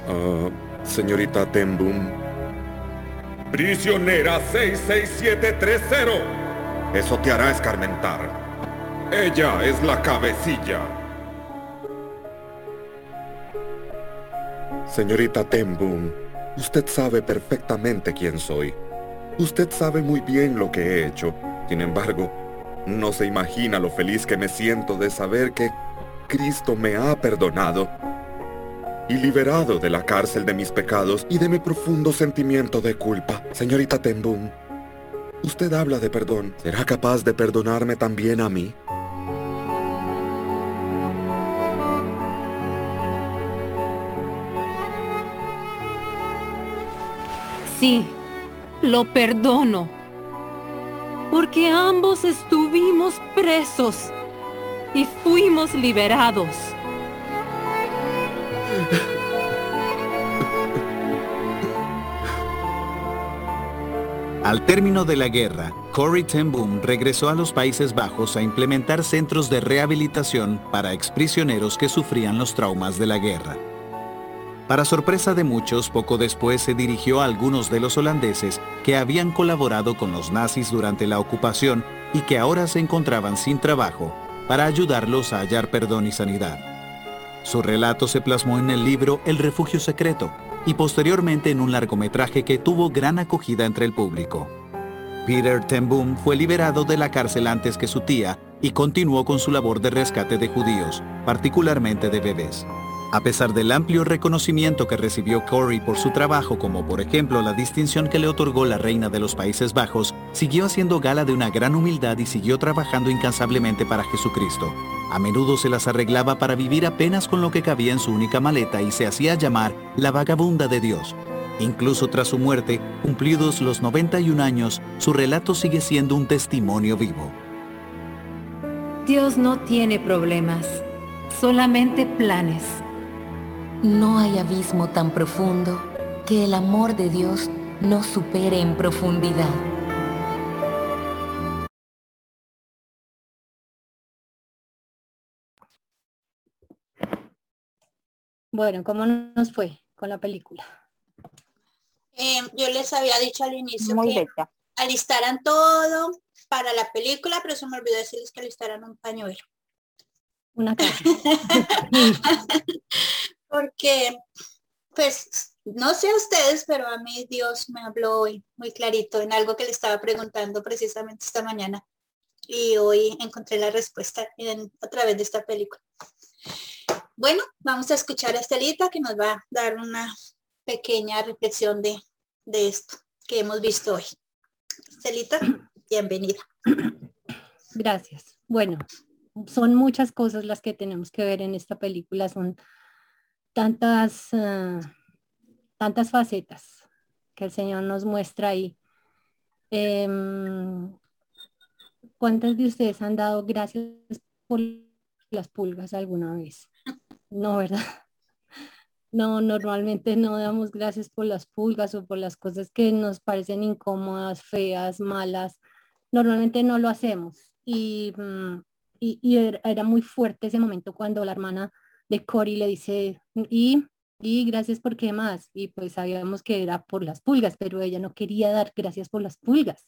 Ah, señorita Tembum. Prisionera 66730. Eso te hará escarmentar. Ella es la cabecilla. Señorita Tembum, usted sabe perfectamente quién soy. Usted sabe muy bien lo que he hecho. Sin embargo, no se imagina lo feliz que me siento de saber que Cristo me ha perdonado y liberado de la cárcel de mis pecados y de mi profundo sentimiento de culpa. Señorita Tembum, usted habla de perdón. ¿Será capaz de perdonarme también a mí?
Sí, lo perdono. Porque ambos estuvimos presos y fuimos liberados.
Al término de la guerra, Corrie ten Boom regresó a los Países Bajos a implementar centros de rehabilitación para exprisioneros que sufrían los traumas de la guerra. Para sorpresa de muchos, poco después se dirigió a algunos de los holandeses que habían colaborado con los nazis durante la ocupación y que ahora se encontraban sin trabajo, para ayudarlos a hallar perdón y sanidad. Su relato se plasmó en el libro El refugio secreto, y posteriormente en un largometraje que tuvo gran acogida entre el público. Peter ten Boom fue liberado de la cárcel antes que su tía y continuó con su labor de rescate de judíos, particularmente de bebés. A pesar del amplio reconocimiento que recibió Corey por su trabajo, como por ejemplo la distinción que le otorgó la reina de los Países Bajos, siguió haciendo gala de una gran humildad y siguió trabajando incansablemente para Jesucristo. A menudo se las arreglaba para vivir apenas con lo que cabía en su única maleta y se hacía llamar la vagabunda de Dios. Incluso tras su muerte, cumplidos los 91 años, su relato sigue siendo un testimonio vivo.
Dios no tiene problemas, solamente planes.
No hay abismo tan profundo que el amor de Dios no supere en profundidad.
Bueno, ¿cómo nos fue con la película?
Eh, yo les había dicho al inicio que alistaran todo para la película, pero se me olvidó decirles que alistaran un pañuelo.
Una cara.
Porque, pues, no sé a ustedes, pero a mí Dios me habló hoy muy clarito en algo que le estaba preguntando precisamente esta mañana. Y hoy encontré la respuesta a través de esta película. Bueno, vamos a escuchar a Estelita que nos va a dar una pequeña reflexión de, de esto que hemos visto hoy. Estelita, bienvenida.
Gracias. Bueno, son muchas cosas las que tenemos que ver en esta película, son tantas, uh, tantas facetas que el Señor nos muestra ahí. Eh, ¿Cuántas de ustedes han dado gracias por las pulgas alguna vez? No, ¿verdad? No, normalmente no damos gracias por las pulgas o por las cosas que nos parecen incómodas, feas, malas. Normalmente no lo hacemos. Y, mm, y, era muy fuerte ese momento cuando la hermana de Cory le dice, y, y gracias por qué más. Y pues sabíamos que era por las pulgas, pero ella no quería dar gracias por las pulgas.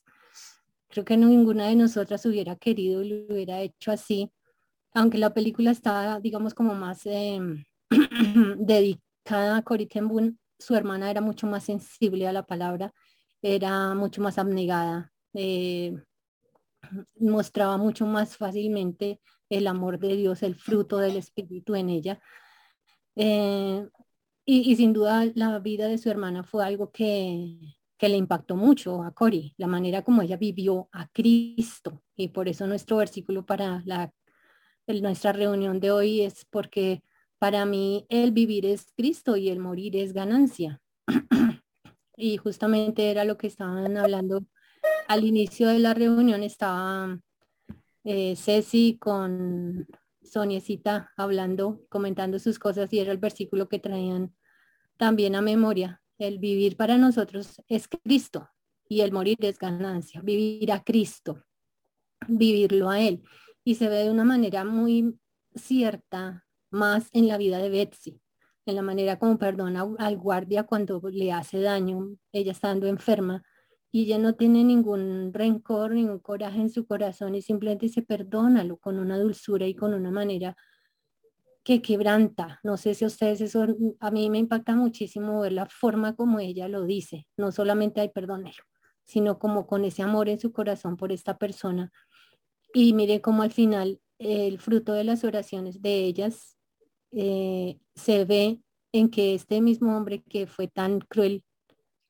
Creo que ninguna de nosotras hubiera querido y lo hubiera hecho así aunque la película estaba, digamos, como más em, dedicada a Cory Ten su hermana era mucho más sensible a la palabra, era mucho más abnegada, eh, mostraba mucho más fácilmente el amor de Dios, el fruto del Espíritu en ella. Eh, y, sin duda la vida de su hermana fue algo que, que le impactó mucho a Cory, la manera como ella vivió a Cristo. Y por eso nuestro versículo para la nuestra reunión de hoy es porque para mí el vivir es Cristo y el morir es ganancia. y justamente era lo que estaban hablando al inicio de la reunión, estaba eh, Ceci con Soniecita hablando, comentando sus cosas y era el versículo que traían también a memoria. El vivir para nosotros es Cristo y el morir es ganancia. Vivir a Cristo, vivirlo a Él y se ve de una manera muy cierta más en la vida de Betsy, en la manera como perdona al guardia cuando le hace daño, ella estando enferma, y ella no tiene ningún rencor, ningún coraje en su corazón y simplemente se perdónalo con una dulzura y con una manera que quebranta. No sé si ustedes eso, a mí me impacta muchísimo ver la forma como ella lo dice, no solamente hay perdónelo, sino como con ese amor en su corazón por esta persona. Y mire cómo al final el fruto de las oraciones de ellas eh, se ve en que este mismo hombre que fue tan cruel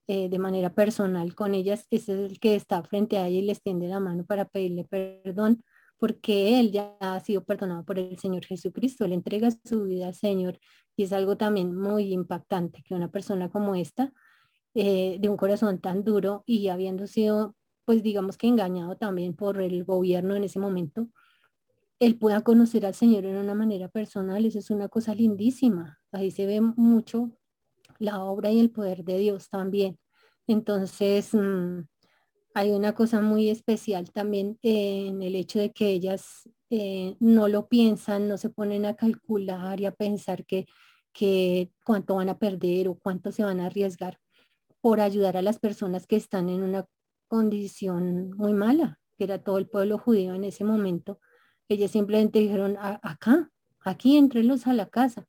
eh, de manera personal con ellas, es el que está frente a ella y les tiende la mano para pedirle perdón, porque él ya ha sido perdonado por el Señor Jesucristo, él entrega su vida al Señor y es algo también muy impactante que una persona como esta, eh, de un corazón tan duro y habiendo sido, pues digamos que engañado también por el gobierno en ese momento, él pueda conocer al Señor en una manera personal, eso es una cosa lindísima. Ahí se ve mucho la obra y el poder de Dios también. Entonces, mm, hay una cosa muy especial también en el hecho de que ellas eh, no lo piensan, no se ponen a calcular y a pensar que, que cuánto van a perder o cuánto se van a arriesgar por ayudar a las personas que están en una condición muy mala, que era todo el pueblo judío en ese momento. Ellas simplemente dijeron, acá, aquí, entrelos a la casa.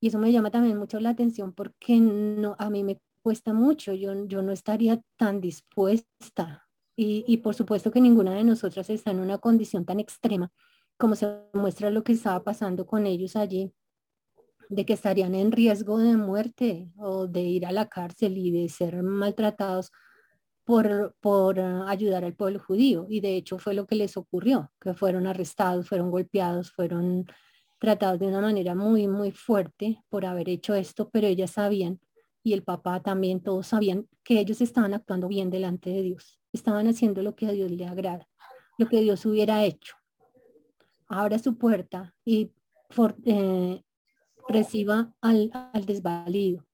Y eso me llama también mucho la atención porque no, a mí me cuesta mucho, yo, yo no estaría tan dispuesta. Y, y por supuesto que ninguna de nosotras está en una condición tan extrema como se muestra lo que estaba pasando con ellos allí, de que estarían en riesgo de muerte o de ir a la cárcel y de ser maltratados por, por ayudar al pueblo judío. Y de hecho fue lo que les ocurrió, que fueron arrestados, fueron golpeados, fueron tratados de una manera muy, muy fuerte por haber hecho esto, pero ellas sabían y el papá también, todos sabían que ellos estaban actuando bien delante de Dios, estaban haciendo lo que a Dios le agrada, lo que Dios hubiera hecho. Abra su puerta y eh, reciba al, al desvalido,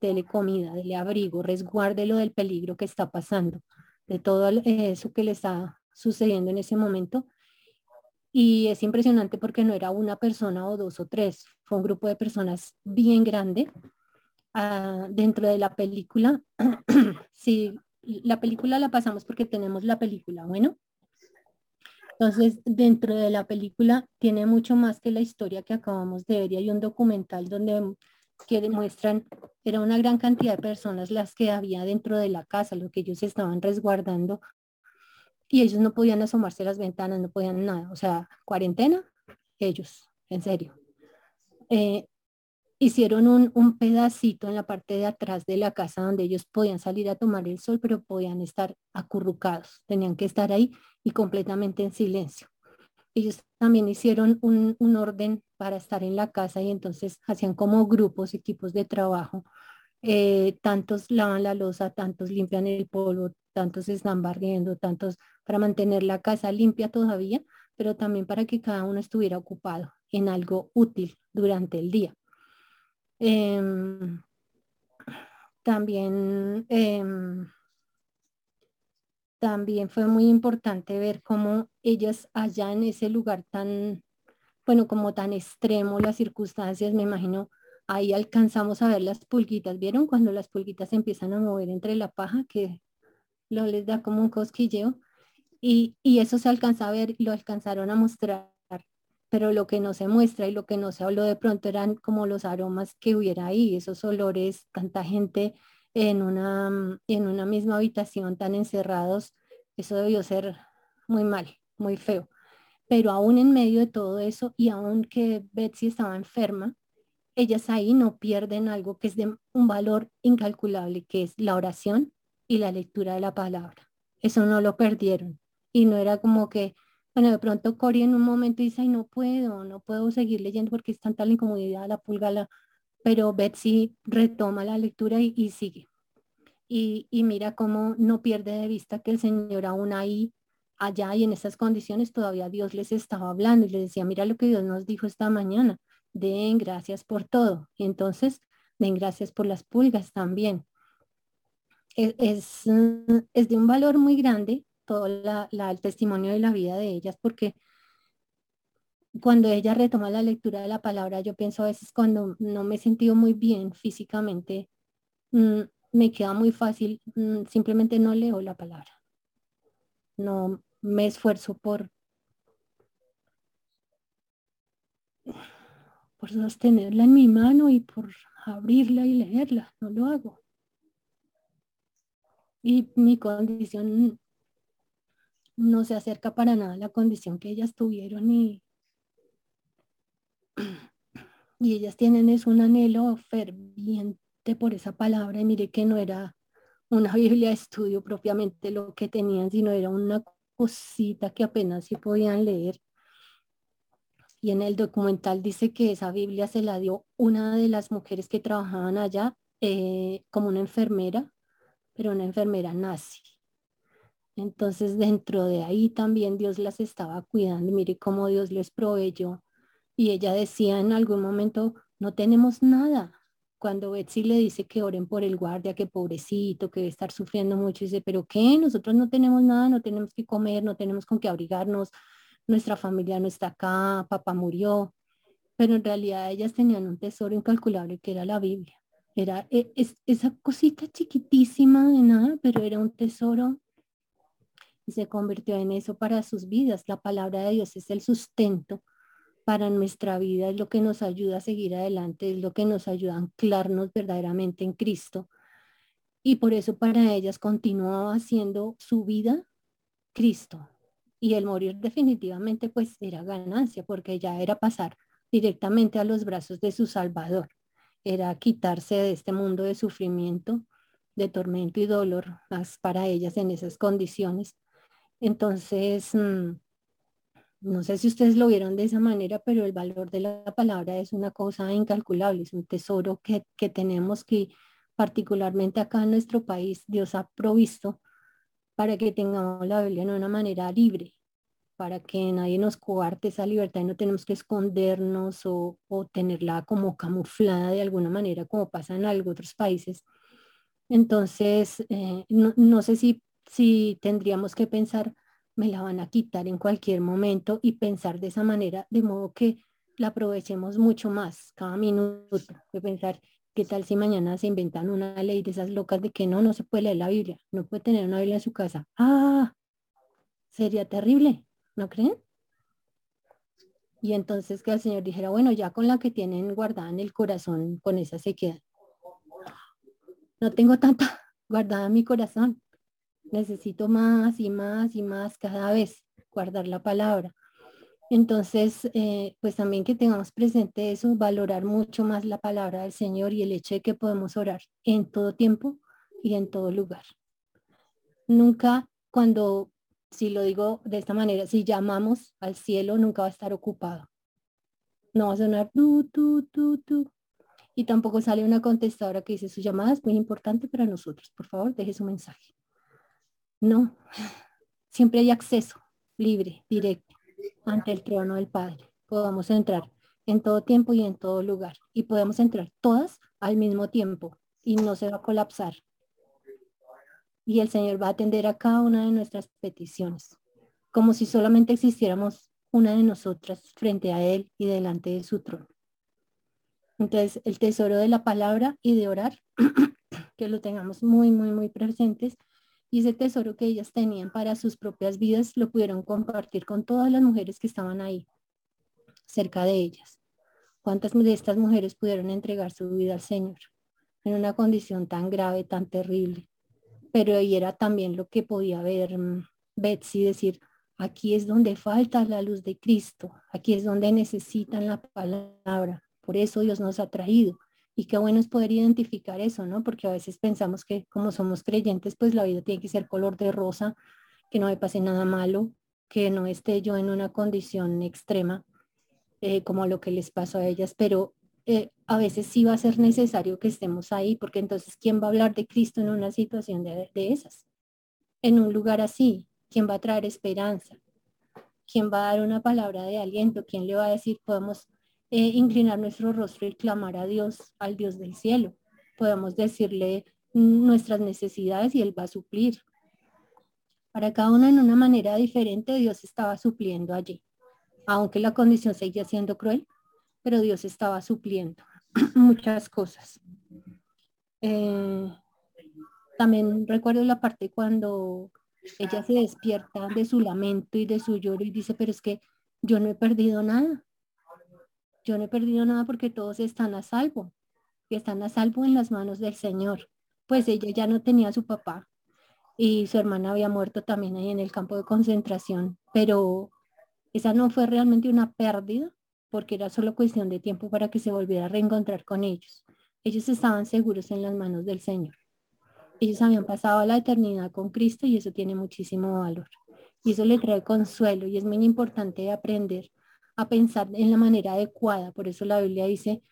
dele comida, dele abrigo, resguárdelo del peligro que está pasando, de todo eso que le está sucediendo en ese momento. Y es impresionante porque no era una persona o dos o tres, fue un grupo de personas bien grande Ah, dentro de la película, si la película la pasamos porque tenemos la película, bueno. Entonces, dentro de la película tiene mucho más que la historia que acabamos de ver y hay un documental donde que demuestran, era una gran cantidad de personas las que había dentro de la casa, lo que ellos estaban resguardando y ellos no podían asomarse a las ventanas, no podían nada, o sea, cuarentena, ellos, en serio. Eh, hicieron un, un, pedacito en la parte de atrás de la casa donde ellos podían salir a tomar el sol, pero podían estar acurrucados, tenían que estar ahí y completamente en silencio. Ellos también hicieron un, un orden para estar en la casa y entonces hacían como grupos, equipos de trabajo. Eh, tantos lavan la losa, tantos limpian el polvo, tantos están barriendo, tantos para mantener la casa limpia todavía, pero también para que cada uno estuviera ocupado en algo útil durante el día. Em, también, em, también fue muy importante ver cómo ellas allá en ese lugar tan, bueno, como tan extremo las circunstancias, me imagino, ahí alcanzamos a ver las pulguitas. ¿Vieron cuando las pulguitas empiezan a mover entre la paja que lo les da como un cosquilleo? Y, y eso se alcanza a ver, lo alcanzaron a mostrar pero lo que no se muestra y lo que no se habló de pronto eran como los aromas que hubiera ahí, esos olores, tanta gente en una, en una misma habitación tan encerrados, eso debió ser muy mal, muy feo. Pero aún en medio de todo eso y aún que Betsy estaba enferma, ellas ahí no pierden algo que es de un valor incalculable, que es la oración y la lectura de la palabra. Eso no lo perdieron. Y no era como que bueno, de pronto Cori en un momento dice, ay, no puedo, no puedo seguir leyendo porque es tanta la incomodidad, la pulga, pero Betsy retoma la lectura y, sigue. Y, y, mira cómo no pierde de vista que el Señor aún ahí, allá y en esas condiciones todavía Dios les estaba hablando y les decía, mira lo que Dios nos dijo esta mañana, den gracias por todo. Y entonces, den gracias por las pulgas también. E, es, es de un valor muy grande todo el testimonio de la vida de ellas, porque cuando ella retoma la lectura de la palabra, yo pienso a veces cuando no me he sentido muy bien físicamente, mm, me queda muy fácil, mm, simplemente no leo la palabra. No me esfuerzo por, por sostenerla en mi mano y por abrirla y leerla, no lo hago. Y mi condición no se acerca para nada a la condición que ellas tuvieron y, y ellas tienen es un anhelo ferviente por esa palabra y mire que no era una Biblia de estudio propiamente lo que tenían, sino era una cosita que apenas se podían leer. Y en el documental dice que esa Biblia se la dio una de las mujeres que trabajaban allá eh, como una enfermera, pero una enfermera nazi. Entonces dentro de ahí también Dios las estaba cuidando. Mire cómo Dios les proveyó. Y ella decía en algún momento, no tenemos nada. Cuando Betsy le dice que oren por el guardia, que pobrecito, que debe estar sufriendo mucho, dice, pero ¿qué? Nosotros no tenemos nada, no tenemos que comer, no tenemos con qué abrigarnos, nuestra familia no está acá, papá murió. Pero en realidad ellas tenían un tesoro incalculable que era la Biblia. Era e, esa cosita chiquitísima de nada, pero era un tesoro y se convirtió en eso para sus vidas. La palabra de Dios es el sustento para nuestra vida, es lo que nos ayuda a seguir adelante, es lo que nos ayuda a anclarnos verdaderamente en Cristo. Y por eso para ellas continuaba siendo su vida Cristo. Y el morir definitivamente pues era ganancia, porque ya era pasar directamente a los brazos de su Salvador. Era quitarse de este mundo de sufrimiento, de tormento y dolor para ellas en esas condiciones. Entonces, mm, no sé si ustedes lo vieron de esa manera, pero el valor de la palabra es una cosa incalculable, es un tesoro que, que tenemos que particularmente acá en nuestro país, Dios ha provisto para que tengamos la Biblia de una manera libre, para que nadie nos coarte esa libertad y no tenemos que escondernos o, o tenerla como camuflada de alguna manera, como pasa en algunos otros países. Entonces, eh, no, no, sé si si tendríamos que pensar, me la van a quitar en cualquier momento y pensar de esa manera, de modo que la aprovechemos mucho más cada minuto, de pensar, ¿qué tal si mañana se inventan una ley de esas locas de que no, no se puede leer la Biblia, no puede tener una Biblia en su casa? Ah, sería terrible, ¿no creen? Y entonces que el Señor dijera, bueno, ya con la que tienen guardada en el corazón, con esa se queda. No tengo tanta guardada en mi corazón necesito más y más y más cada vez guardar la palabra. Entonces, eh, pues también que tengamos presente eso, valorar mucho más la palabra del Señor y el hecho de que podemos orar en todo tiempo y en todo lugar. Nunca cuando, si lo digo de esta manera, si llamamos al cielo, nunca va a estar ocupado. No va a sonar tú, tú, tú, tú. Y tampoco sale una contestadora que dice, su llamada es muy importante para nosotros. Por favor, deje su mensaje. No, siempre hay acceso libre, directo, ante el trono del Padre. Podemos entrar en todo tiempo y en todo lugar. Y podemos entrar todas al mismo tiempo y no se va a colapsar. Y el Señor va a atender a cada una de nuestras peticiones, como si solamente existiéramos una de nosotras frente a Él y delante de su trono. Entonces, el tesoro de la palabra y de orar, que lo tengamos muy, muy, muy presentes y ese tesoro que ellas tenían para sus propias vidas lo pudieron compartir con todas las mujeres que estaban ahí, cerca de ellas. ¿Cuántas de estas mujeres pudieron entregar su vida al Señor en una condición tan grave, tan terrible? Pero ahí era también lo que podía ver mm, Betsy, decir, aquí es donde falta la luz de Cristo, aquí es donde necesitan la palabra, por eso Dios nos ha traído y qué bueno es poder identificar eso, ¿no? Porque a veces pensamos que como somos creyentes, pues la vida tiene que ser color de rosa, que no me pase nada malo, que no esté yo en una condición extrema, eh, como lo que les pasó a ellas, pero eh, a veces sí va a ser necesario que estemos ahí, porque entonces, ¿quién va a hablar de Cristo en una situación de, esas? En un lugar así, ¿quién va a traer esperanza? ¿Quién va a dar una palabra de aliento? ¿Quién le va a decir, podemos eh, inclinar nuestro rostro y clamar a Dios, al Dios del cielo. Podemos decirle nuestras necesidades y Él va a suplir. Para cada uno en una manera diferente, Dios estaba supliendo allí. Aunque la condición seguía siendo cruel, pero Dios estaba supliendo muchas cosas. Eh, también recuerdo la parte cuando ella se despierta de su lamento y de su lloro y dice, pero es que yo no he perdido nada yo no he perdido nada porque todos están a salvo y están a salvo en las manos del Señor. Pues ella ya no tenía a su papá, y su hermana había muerto también ahí en el campo de concentración, pero esa no fue realmente una pérdida porque era solo cuestión de tiempo para que se volviera a reencontrar con ellos. Ellos estaban seguros en las manos del Señor. Ellos habían pasado la eternidad con Cristo y eso tiene muchísimo valor. Y eso le trae consuelo y es muy importante aprender a pensar en la manera adecuada. Por eso la Biblia dice,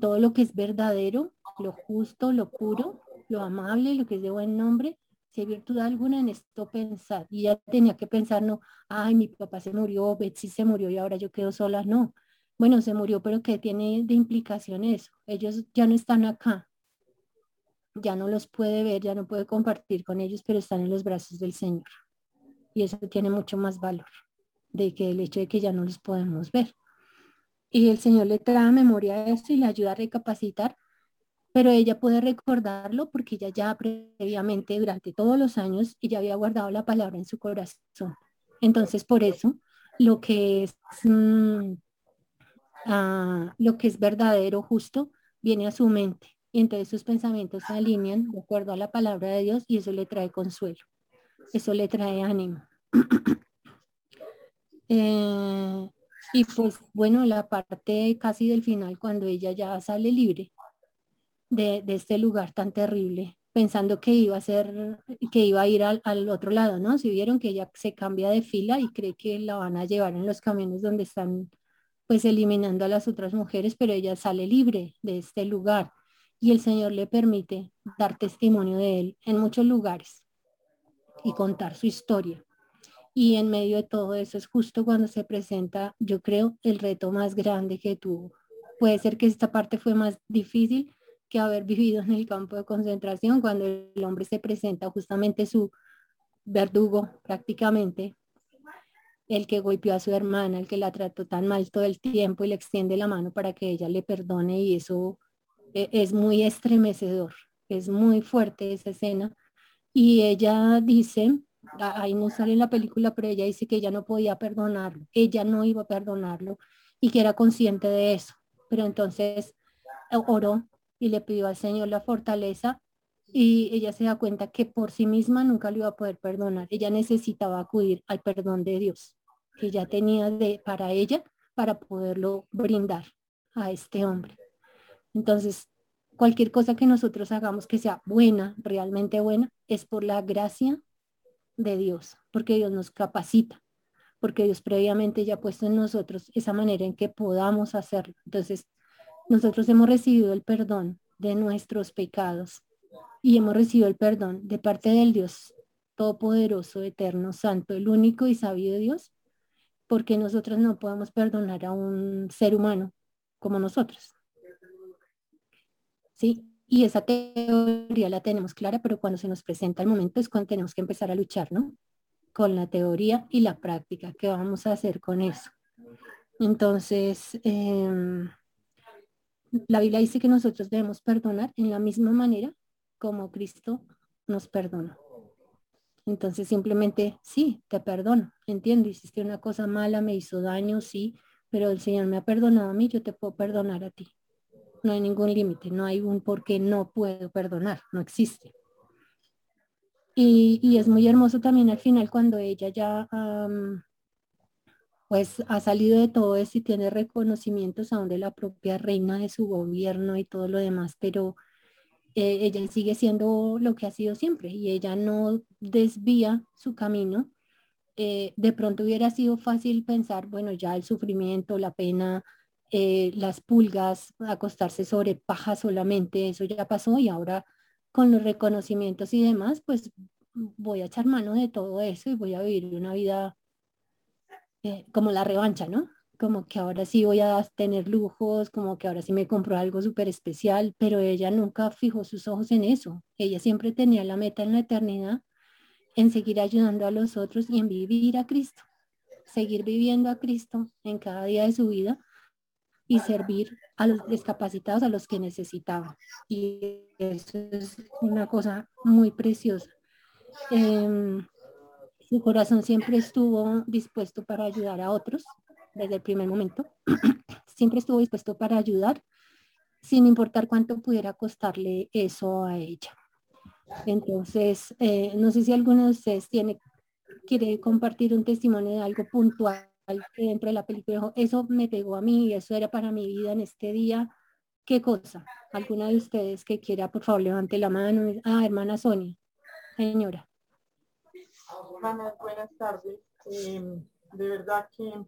todo lo que es verdadero, lo justo, lo puro, lo amable, lo que es de buen nombre, si hay virtud alguna en esto pensar. Y ya tenía que pensar, no, ay, mi papá se murió, Betsy se murió y ahora yo quedo sola. No, bueno, se murió, pero ¿qué tiene de implicación eso? Ellos ya no están acá, ya no los puede ver, ya no puede compartir con ellos, pero están en los brazos del Señor. Y eso tiene mucho más valor de que el hecho de que ya no los podemos ver. Y el Señor le trae a memoria esto y le ayuda a recapacitar, pero ella puede recordarlo porque ella ya previamente, durante todos los años, ella había guardado la palabra en su corazón. Entonces, por eso, lo que es, mm, lo que es verdadero, justo, viene a su mente. Y entonces sus pensamientos se alinean de acuerdo a la palabra de Dios y eso le trae consuelo. Eso le trae ánimo. Eh, y pues bueno, la parte casi del final, cuando ella ya sale libre de, este lugar tan terrible, pensando que iba a ser, que iba a ir al, al, otro lado, ¿no? Si vieron que ella se cambia de fila y cree que la van a llevar en los camiones donde están pues eliminando a las otras mujeres, pero ella sale libre de este lugar y el Señor le permite dar testimonio de él en muchos lugares y contar su historia. Y en medio de todo eso es justo cuando se presenta, yo creo, el reto más grande que tuvo. Puede ser que esta parte fue más difícil que haber vivido en el campo de concentración, cuando el hombre se presenta justamente su verdugo prácticamente, el que golpeó a su hermana, el que la trató tan mal todo el tiempo y le extiende la mano para que ella le perdone y eso e, es muy estremecedor, es muy fuerte esa escena. Y ella dice, ahí no sale en la película, pero ella dice que ella no podía perdonarlo, ella no iba a perdonarlo y que era consciente de eso. Pero entonces eh, oró y le pidió al Señor la fortaleza y ella se da cuenta que por sí misma nunca lo iba a poder perdonar. Ella necesitaba acudir al perdón de Dios que ya tenía de, para ella para poderlo brindar a este hombre. Entonces, cualquier cosa que nosotros hagamos que sea buena, realmente buena, es por la gracia de Dios, porque Dios nos capacita, porque Dios previamente ya ha puesto en nosotros esa manera en que podamos hacerlo. Entonces, nosotros hemos recibido el perdón de nuestros pecados y hemos recibido el perdón de parte del Dios Todopoderoso, Eterno, Santo, el único y sabio Dios, porque nosotros no podemos perdonar a un ser humano como nosotros. ¿Sí? Y esa teoría la tenemos clara, pero cuando se nos presenta el momento es cuando tenemos que empezar a luchar, ¿no? Con la teoría y la práctica. ¿Qué vamos a hacer con eso? Entonces, em, la Biblia dice que nosotros debemos perdonar en la misma manera como Cristo nos perdonó. Entonces simplemente, sí, te perdono, entiendo, hiciste una cosa mala, me hizo daño, sí, pero el Señor me ha perdonado a mí, yo te puedo perdonar a ti no hay ningún límite, no hay un por qué no puedo perdonar, no existe. Y, es muy hermoso también al final cuando ella ya pues ha salido de todo eso y tiene reconocimientos aún de la propia reina de su gobierno y todo lo demás, pero eh, ella sigue siendo lo que ha sido siempre y ella no desvía su camino. Eh, de pronto hubiera sido fácil pensar, bueno, ya el sufrimiento, la pena, eh, las pulgas, acostarse sobre paja solamente, eso ya pasó y ahora con los reconocimientos y demás, pues voy a echar mano de todo eso y voy a vivir una vida como la revancha, ¿no? Como que ahora sí voy a tener lujos, como que ahora sí me compro algo súper especial, pero ella nunca fijó sus ojos en eso. Ella siempre tenía la meta en la eternidad, en seguir ayudando a los otros y en vivir a Cristo, seguir viviendo a Cristo en cada día de su vida y servir a los discapacitados, a los que necesitaban. Y eso es una cosa muy preciosa. Em, su corazón siempre estuvo dispuesto para ayudar a otros desde el primer momento. siempre estuvo dispuesto para ayudar sin importar cuánto pudiera costarle eso a ella. Entonces, eh, no sé si alguno de ustedes tiene, quiere compartir un testimonio de algo puntual dentro de la película. Eso me pegó a mí eso era para mi vida en este día. ¿Qué cosa? ¿Alguna de ustedes que quiera, por favor, levante la mano? Ah, hermana Sonia. Señora.
Buenas tardes. Em, de verdad que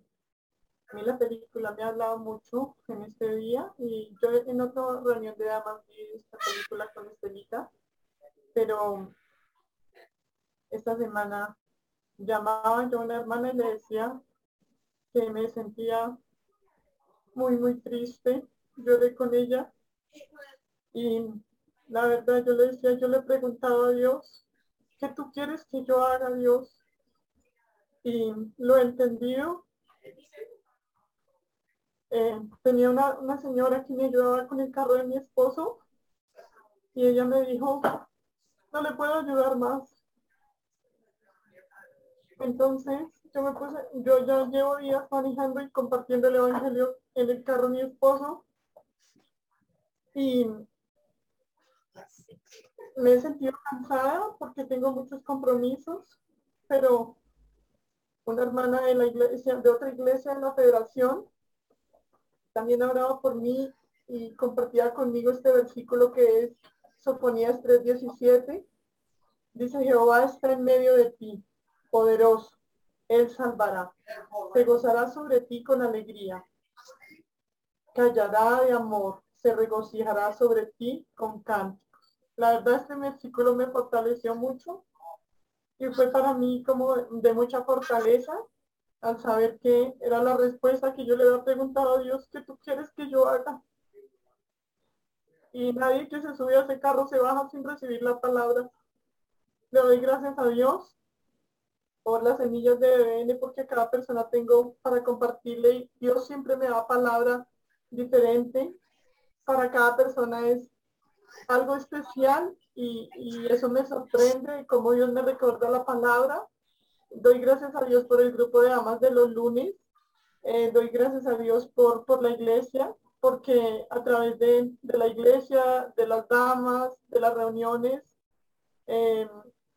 a mí la película me ha hablado mucho en este día y yo en otra reunión de damas vi esta película con Estelita, pero esta semana llamaba yo a una hermana y le decía que me sentía muy, muy triste. Lloré con ella y la verdad yo le decía, yo le preguntaba a Dios, ¿qué tú quieres que yo haga, Dios? Y lo he entendido. Eh, tenía una, una señora que me ayudaba con el carro de mi esposo y ella me dijo, no le puedo ayudar más. Entonces, yo me puse, yo ya llevo días manejando y compartiendo el evangelio en el carro de mi esposo. Y me he sentido cansada porque tengo muchos compromisos, pero una hermana de la iglesia, de otra iglesia de la federación, también orado por mí y compartía conmigo este versículo que es Sofonías 3:17. Dice, Jehová está en medio de ti, poderoso, él salvará. Se gozará sobre ti con alegría. Callará de amor, se regocijará sobre ti con canto. La verdad este versículo me fortaleció mucho y fue para mí como de mucha fortaleza al saber que era la respuesta que yo le había preguntado a Dios, que tú quieres que yo haga? Y nadie que se sube a ese carro se baja sin recibir la palabra. Le doy gracias a Dios por las semillas de BBN, porque cada persona tengo para compartirle y Dios siempre me da palabra diferente. Para cada persona es algo especial y, eso me sorprende, como Dios me recuerda la palabra. Doy gracias a Dios por el grupo de amas de los lunes. Eh, doy gracias a Dios por, por la iglesia, porque a través de, la iglesia, de las damas, de las reuniones, em,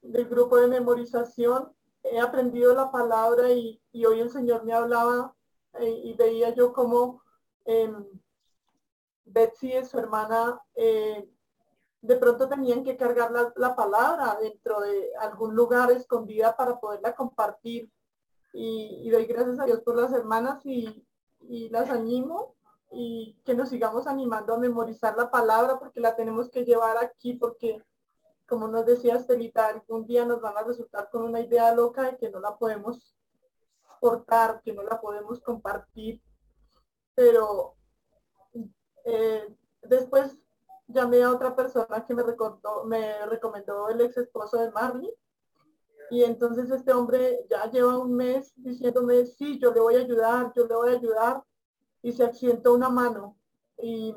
del grupo de memorización, he aprendido la palabra y, hoy el Señor me hablaba eh, y veía yo como em, Betsy y su hermana eh, de pronto tenían que cargar la, palabra dentro de algún lugar escondida para poderla compartir. Y, doy gracias a Dios por las hermanas y, las animo y que nos sigamos animando a memorizar la palabra porque la tenemos que llevar aquí porque como nos decía Estelita, algún día nos van a resultar con una idea loca de que no la podemos portar, que no la podemos compartir. Pero eh, después llamé a otra persona que me, recordó, me recomendó el ex esposo de Marley. Y entonces este hombre ya lleva un mes diciéndome, sí, yo le voy a ayudar, yo le voy a ayudar. Y se accidentó una mano y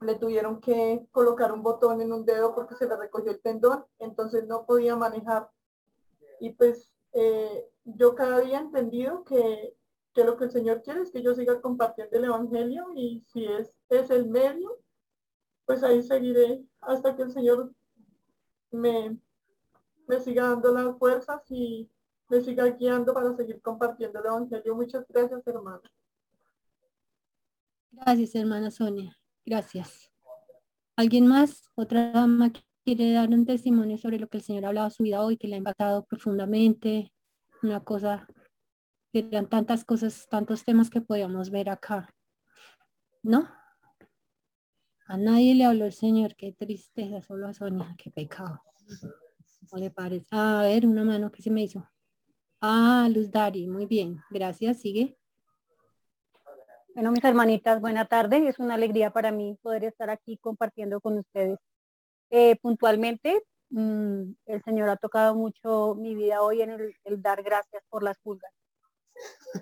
le tuvieron que colocar un botón en un dedo porque se le recogió el tendón, entonces no podía manejar. Y pues eh, yo cada día he entendido que, que, lo que el Señor quiere es que yo siga compartiendo el Evangelio y si es, es el medio, pues ahí seguiré hasta que el Señor me, me siga dando las fuerzas y me siga guiando para seguir compartiendo el Evangelio. Muchas gracias, hermana.
Gracias, hermana Sonia. Gracias. ¿Alguien más? ¿Otra dama quiere dar un testimonio sobre lo que el Señor ha hablado a su vida hoy, que le ha impactado profundamente? Una cosa, eran tantas cosas, tantos temas que podíamos ver acá. ¿No? A nadie le habló el Señor, qué tristeza, solo a Sonia, qué pecado. ¿No le parece? a ver, una mano que se me hizo. Ah, Luz Dari, muy bien, gracias, sigue.
Bueno, mis hermanitas, buena tarde. Es una alegría para mí poder estar aquí compartiendo con ustedes. Eh, puntualmente, mm, el Señor ha tocado mucho mi vida hoy en el, el dar gracias por las pulgas.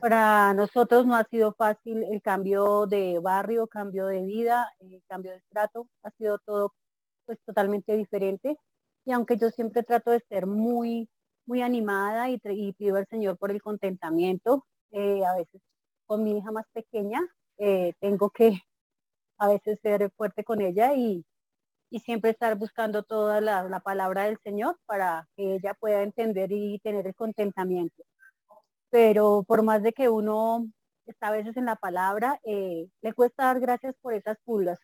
Para nosotros no ha sido fácil el cambio de barrio, cambio de vida, el cambio de estrato, ha sido todo pues totalmente diferente. Y aunque yo siempre trato de ser muy, muy animada y, pido al Señor por el contentamiento, eh, a veces con mi hija más pequeña eh, tengo que a veces ser fuerte con ella y, y siempre estar buscando toda la palabra del Señor para que ella pueda entender y tener el contentamiento. Pero por más de que uno está a veces en la palabra, eh, le cuesta dar gracias por esas pulgas.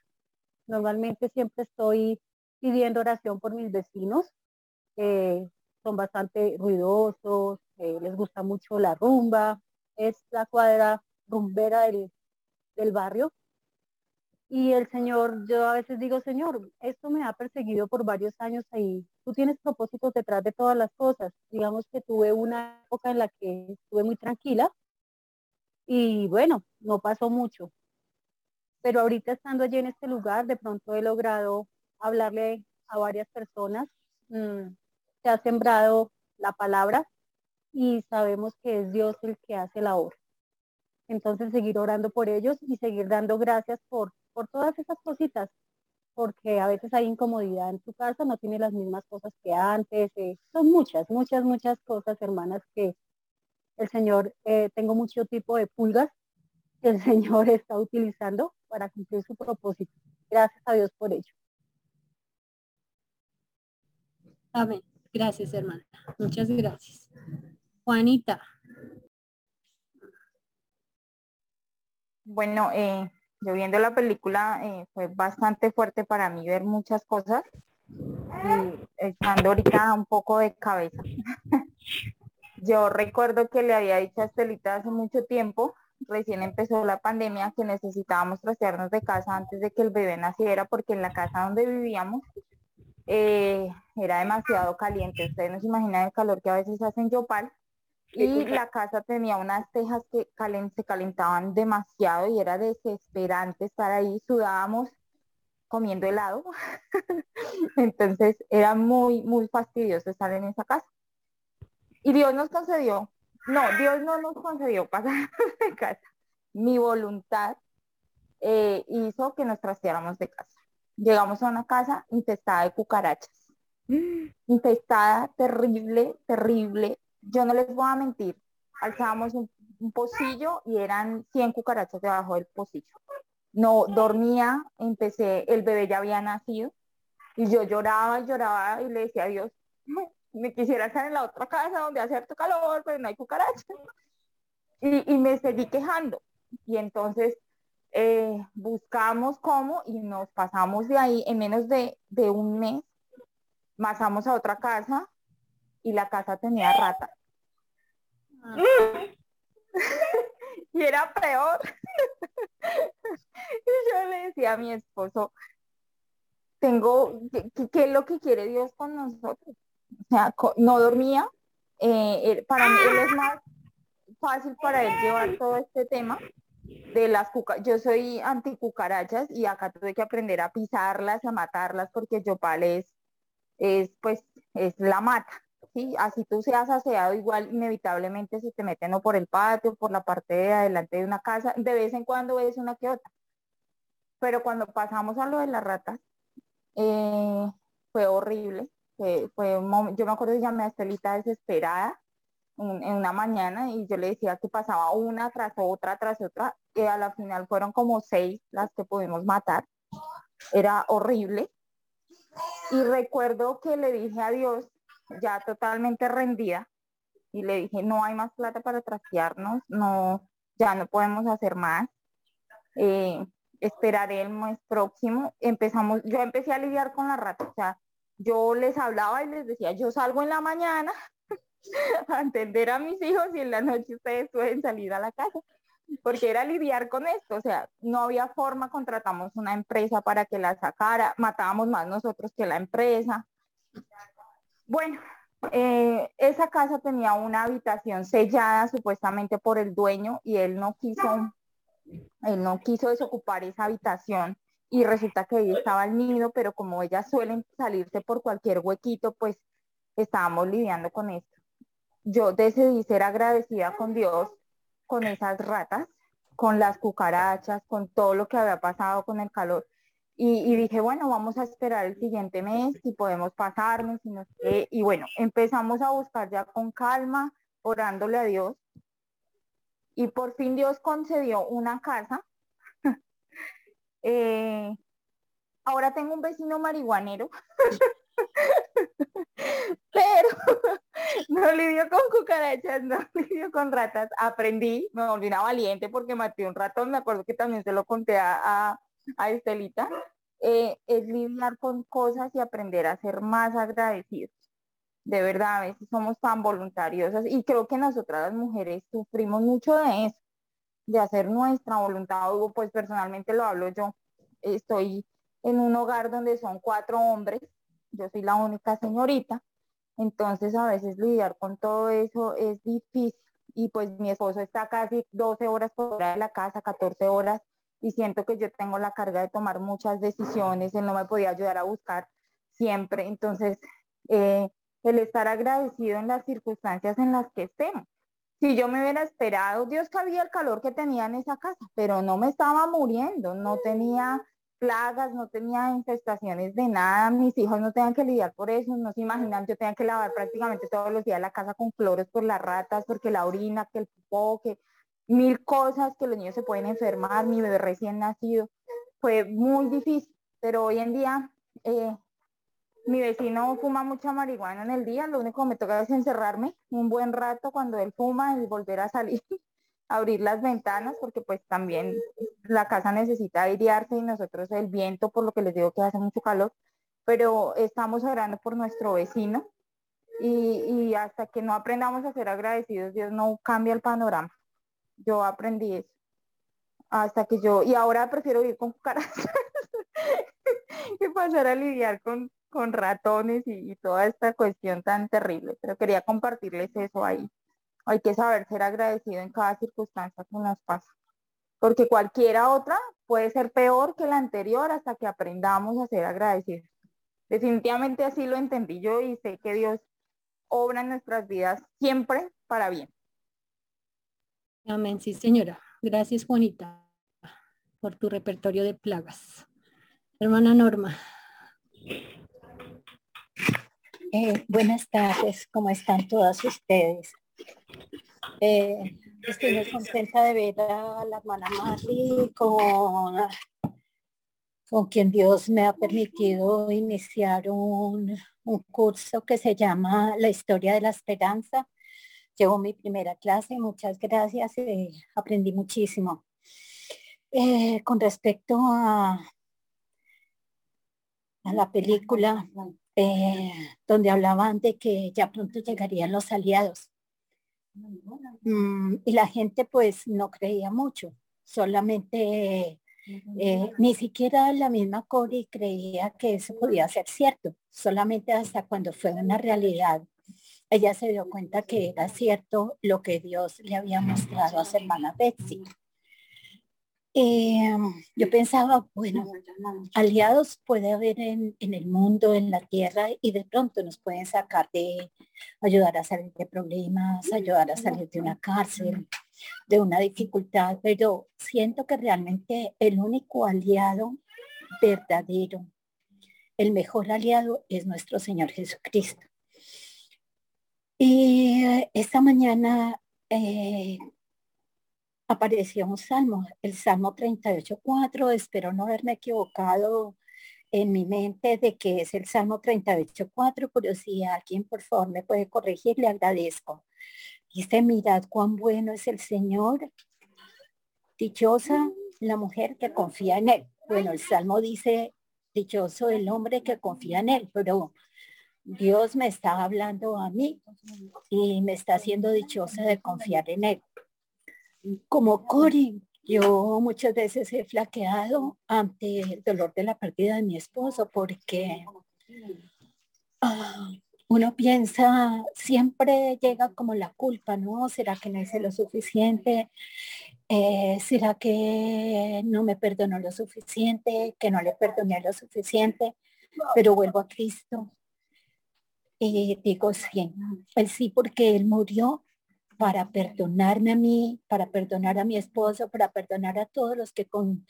Normalmente siempre estoy pidiendo oración por mis vecinos, eh, son bastante ruidosos, eh, les gusta mucho la rumba, es la cuadra rumbera del, del barrio. Y el Señor, yo a veces digo, Señor, esto me ha perseguido por varios años ahí. Tú tienes propósitos detrás de todas las cosas. Digamos que tuve una época en la que estuve muy tranquila y bueno, no pasó mucho. Pero ahorita estando allí en este lugar, de pronto he logrado hablarle a varias personas. Mm, se ha sembrado la palabra y sabemos que es Dios el que hace la obra. Entonces seguir orando por ellos y seguir dando gracias por, por todas esas cositas, porque a veces hay incomodidad en tu casa, no tiene las mismas cosas que antes, eh, son muchas, muchas, muchas cosas, hermanas, que el Señor, eh, tengo mucho tipo de pulgas que el Señor está utilizando para cumplir su propósito. Gracias a Dios por ello.
Amén. Gracias, hermana. Muchas gracias. Juanita.
Bueno, eh, yo viendo la película eh, fue bastante fuerte para mí ver muchas cosas y estando ahorita un poco de cabeza. yo recuerdo que le había dicho a Estelita hace mucho tiempo, recién empezó la pandemia, que necesitábamos trastearnos de casa antes de que el bebé naciera, porque en la casa donde vivíamos eh, era demasiado caliente. Ustedes no se imaginan el calor que a veces hace en Yopal. Y la casa tenía unas tejas que se calentaban demasiado y era desesperante estar ahí. Sudábamos comiendo helado. Entonces era muy, muy fastidioso estar en esa casa. Y Dios nos concedió, no, Dios no nos concedió pasar de casa. Mi voluntad eh, hizo que nos trasteáramos de casa. Llegamos a una casa infestada de cucarachas. Infestada, terrible, terrible. Yo no les voy a mentir. Alzábamos un, pocillo y eran 100 cucarachas debajo del pocillo. No dormía, empecé, el bebé ya había nacido y yo lloraba y lloraba y le decía a Dios, me quisiera estar en la otra casa donde hace harto calor, pero no hay cucarachas. Y, me seguí quejando. Y entonces eh, buscamos cómo y nos pasamos de ahí en menos de, un mes. Pasamos a otra casa y la casa tenía rata. Ah. y era peor. y yo le decía a mi esposo, tengo, ¿qué, es lo que quiere Dios con nosotros? O sea, no dormía. Eh, para mí es más fácil para él llevar todo este tema de las cucarachas, yo soy anti cucarachas y acá tuve que aprender a pisarlas, a matarlas porque Yopal es, es pues, es la mata, ¿sí? Así tú seas aseado igual, inevitablemente se te meten o por el patio, por la parte de adelante de una casa, de vez en cuando ves una que otra. Pero cuando pasamos a lo de las ratas, eh, fue horrible, fue, yo me acuerdo que llamé a Estelita desesperada, en una mañana y yo le decía que pasaba una tras otra, tras otra, y a la final fueron como seis las que pudimos matar. Era horrible. Y recuerdo que le dije a Dios, ya totalmente rendida, y le dije, no hay más plata para trastearnos, no, ya no podemos hacer más. Eh, esperaré el mes próximo. Empezamos, yo empecé a lidiar con la rata, o sea, yo les hablaba y les decía, yo salgo en la mañana a atender a mis hijos y en la noche ustedes pueden salir a la casa. Porque era lidiar con esto, o sea, no había forma, contratamos una empresa para que la sacara, matábamos más nosotros que la empresa. Bueno, eh, esa casa tenía una habitación sellada supuestamente por el dueño y él no quiso, él no quiso desocupar esa habitación y resulta que ahí estaba el nido, pero como ellas suelen salirse por cualquier huequito, pues estábamos lidiando con esto yo decidí ser agradecida con Dios, con esas ratas, con las cucarachas, con todo lo que había pasado con el calor. Y, dije, bueno, vamos a esperar el siguiente mes, si podemos pasarnos, y, no sé. y bueno, empezamos a buscar ya con calma, orándole a Dios. Y por fin Dios concedió una casa. Eh, ahora tengo un vecino marihuanero, pero no lidio con cucarachas, no lidio con ratas. Aprendí, me volví una valiente porque maté un ratón, me acuerdo que también se lo conté a, Estelita, eh, es lidiar con cosas y aprender a ser más agradecidos. De verdad, a veces somos tan voluntariosas y creo que nosotras las mujeres sufrimos mucho de eso, de hacer nuestra voluntad. Pues personalmente lo hablo yo. Estoy en un hogar donde son cuatro hombres, yo soy la única señorita, entonces a veces lidiar con todo eso es difícil y pues mi esposo está casi 12 horas fuera de la casa, 14 horas y siento que yo tengo la carga de tomar muchas decisiones, él no me podía ayudar a buscar siempre, entonces eh, el estar agradecido en las circunstancias en las que estemos. Si yo me hubiera esperado, Dios sabía el calor que tenía en esa casa, pero no me estaba muriendo, no tenía plagas, no tenía infestaciones de nada, mis hijos no tenían que lidiar por eso, no se imaginan, yo tenía que lavar prácticamente todos los días la casa con flores por las ratas, porque la orina, que el popó, que mil cosas que los niños se pueden enfermar, mi bebé recién nacido, fue muy difícil, pero hoy en día eh, mi vecino fuma mucha marihuana en el día, lo único que me toca es encerrarme un buen rato cuando él fuma y volver a salir abrir las ventanas porque pues también la casa necesita airearse y nosotros el viento, por lo que les digo que hace mucho calor, pero estamos orando por nuestro vecino y, hasta que no aprendamos a ser agradecidos, Dios no cambia el panorama. Yo aprendí eso. Hasta que yo, y ahora prefiero vivir con cucarachas que pasar a lidiar con, con ratones y toda esta cuestión tan terrible. Pero quería compartirles eso ahí. Hay que saber ser agradecido en cada circunstancia que nos pasa. Porque cualquiera otra puede ser peor que la anterior hasta que aprendamos a ser agradecidos. Definitivamente así lo entendí yo y sé que Dios obra en nuestras vidas siempre para bien.
Amén, sí señora. Gracias Juanita por tu repertorio de plagas. Hermana Norma.
Eh, buenas tardes, ¿cómo están todas ustedes? Eh, estoy muy contenta de ver a la hermana Marley con, con quien Dios me ha permitido iniciar un, curso que se llama La historia de la esperanza. Llevo mi primera clase, muchas gracias, eh, aprendí muchísimo. Eh, con respecto a, la película donde hablaban de que ya pronto llegarían los aliados. Mm, y la gente pues no creía mucho, solamente eh, ni siquiera la misma Cori creía que eso podía ser cierto, solamente hasta cuando fue una realidad. Ella se dio cuenta que era cierto lo que Dios le había mostrado a su hermana Betsy. Eh, yo pensaba, bueno, aliados puede haber en, el mundo, en la tierra, y de pronto nos pueden sacar de, ayudar a salir de problemas, ayudar a salir de una cárcel, de una dificultad, pero siento que realmente el único aliado verdadero, el mejor aliado es nuestro Señor Jesucristo. Y esta mañana eh, apareció un salmo, el Salmo 38.4, espero no haberme equivocado en mi mente de que es el Salmo 38.4, pero si alguien por favor me puede corregir, le agradezco. Dice, mirad cuán bueno es el Señor, dichosa la mujer que confía en Él. Bueno, el Salmo dice, dichoso el hombre que confía en Él, pero Dios me está hablando a mí y me está haciendo dichosa de confiar en Él como Cori, yo muchas veces he flaqueado ante el dolor de la pérdida de mi esposo porque ah, uno piensa, siempre llega como la culpa, ¿no? ¿Será que no hice lo suficiente? Eh, ¿Será que no me perdonó lo suficiente? ¿Que no le perdoné lo suficiente? Pero vuelvo a Cristo y digo sí, él sí porque él murió para perdonarme a mí, para perdonar a mi esposo, para perdonar a todos los que con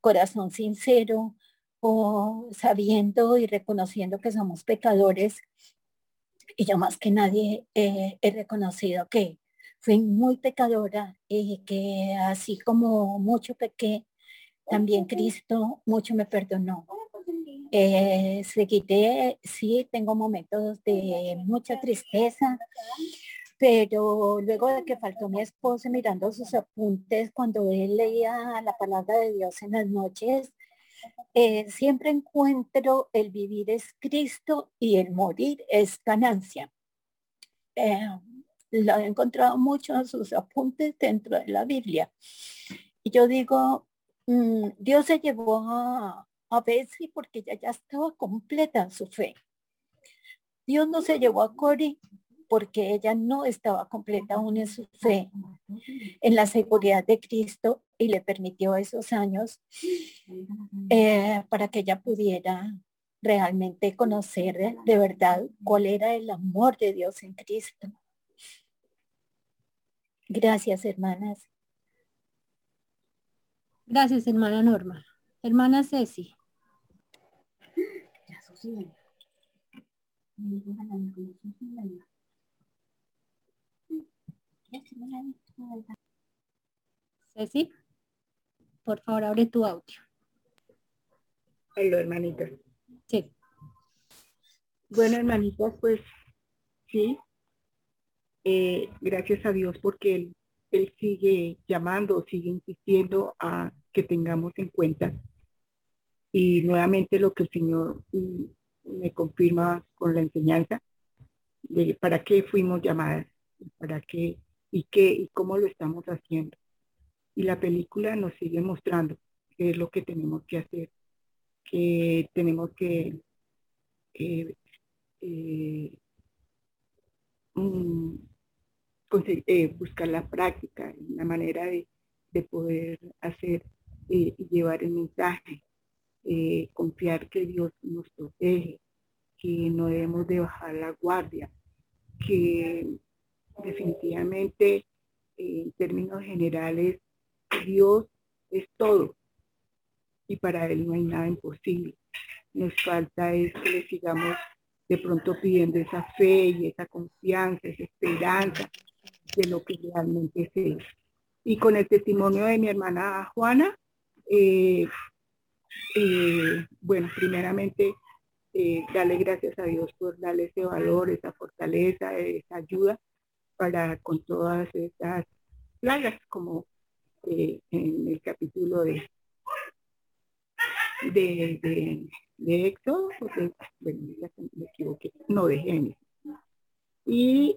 corazón sincero o sabiendo y reconociendo que somos pecadores, y yo más que nadie he reconocido que fui muy pecadora y que así como mucho pequé, también Cristo mucho me perdonó. Eh, seguiré, sí, tengo momentos de mucha tristeza, pero luego de que faltó mi esposo mirando sus apuntes cuando él leía la palabra de Dios en las noches, eh, siempre encuentro el vivir es Cristo y el morir es ganancia. Eh, lo he encontrado mucho en sus apuntes dentro de la Biblia. Y yo digo, mm, Dios se llevó a, a Betsy porque ella ya estaba completa en su fe. Dios no se llevó a Cory porque ella no estaba completa aún en su fe, en la seguridad de Cristo y le permitió esos años eh, para que ella pudiera realmente conocer de verdad cuál era el amor de Dios en Cristo. Gracias, hermanas.
Gracias, hermana Norma. Hermana Ceci. Ceci, por favor, abre tu audio.
Hola, hermanita.
Sí.
Bueno, hermanitas, pues sí, eh, gracias a Dios porque él, él sigue llamando, sigue insistiendo a que tengamos en cuenta. Y nuevamente lo que el Señor mm, me confirma con la enseñanza de para qué fuimos llamadas, para qué y qué y cómo lo estamos haciendo. Y la película nos sigue mostrando qué es lo que tenemos que hacer, que tenemos que eh, eh, mm, eh, buscar la práctica, la manera de, poder hacer y llevar el mensaje, confiar que Dios nos protege, que no debemos de bajar la guardia, que definitivamente en términos generales Dios es todo y para Él no hay nada imposible. Nos falta es que le sigamos de pronto pidiendo esa fe y esa confianza, esa esperanza de lo que realmente es Y con el testimonio de mi hermana Juana, eh, eh, bueno, primeramente eh, darle gracias a Dios por darle ese valor, esa fortaleza, esa ayuda para con todas estas plagas, como en el capítulo de, de, de, de Éxodo, bueno, me equivoqué, no de Génesis. Y,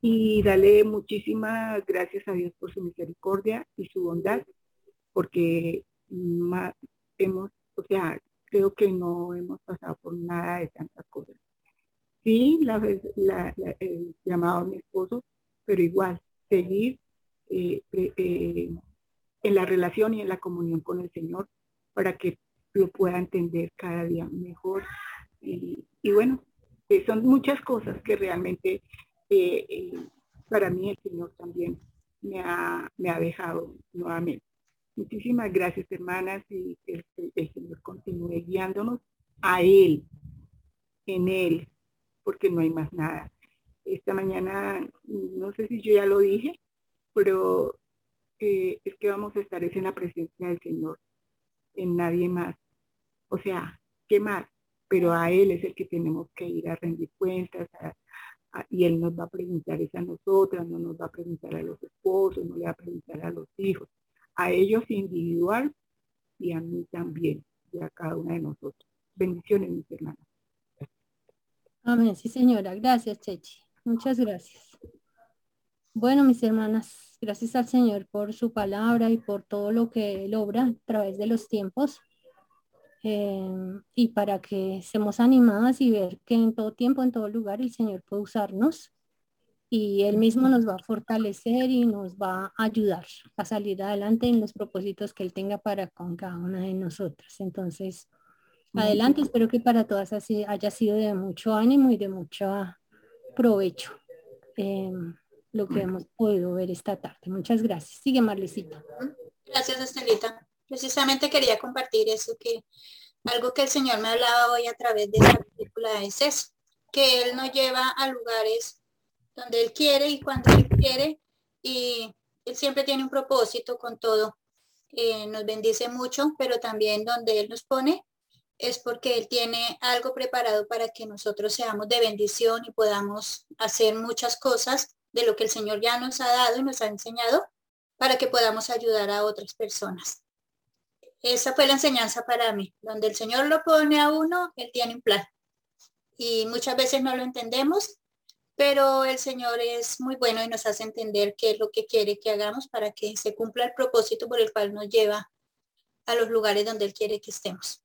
y dale muchísimas gracias a Dios por su misericordia y su bondad, porque más hemos, o sea, creo que no hemos pasado por nada de tantas cosas. Sí, la, la, el llamado a mi esposo, pero igual, seguir eh, eh, en la relación y en la comunión con el Señor para que lo pueda entender cada día mejor. Y, bueno, eh, son muchas cosas que realmente eh, eh, para mí el Señor también me ha, me ha dejado nuevamente. Muchísimas gracias, hermanas, y el, el Señor continúe guiándonos a Él, en Él, porque no hay más nada. Esta mañana, no sé si yo ya lo dije, pero es que vamos a estar es en la presencia del Señor, en nadie más. O sea, ¿qué más? Pero a Él es el que tenemos que ir a rendir cuentas y Él nos va a preguntar es a nosotras, no nos va a preguntar a los esposos, no le va a preguntar a los hijos, a ellos individual y a mí también, y a cada una de nosotros. Bendiciones, mis hermanas.
Amén, sí señora. Gracias, Chechi. Muchas gracias. Bueno, mis hermanas, gracias al Señor por su palabra y por todo lo que Él obra a través de los tiempos. Em, y para que estemos animadas y ver que en todo tiempo, en todo lugar, el Señor puede usarnos y Él mismo nos va a fortalecer y nos va a ayudar a salir adelante en los propósitos que Él tenga para con cada una de nosotras. Entonces, adelante, espero que para todas así haya sido de mucho ánimo y de mucho provecho em, lo que hemos podido ver esta tarde. Muchas gracias. Sigue Marlecita.
Gracias, Estelita precisamente quería compartir eso que algo que el Señor me hablaba hoy a través de esta película es eso, que Él nos lleva a lugares donde Él quiere y cuando Él quiere y Él siempre tiene un propósito con todo. Eh, nos bendice mucho, pero también donde Él nos pone, es porque Él tiene algo preparado para que nosotros seamos de bendición y podamos hacer muchas cosas de lo que el Señor ya nos ha dado y nos ha enseñado para que podamos ayudar a otras personas. Esa fue la enseñanza para mí. Donde el Señor lo pone a uno, Él tiene un plan. Y muchas veces no lo entendemos, pero el Señor es muy bueno y nos hace entender qué es lo que quiere que hagamos para que se cumpla el propósito por el cual nos lleva a los lugares donde Él quiere que estemos.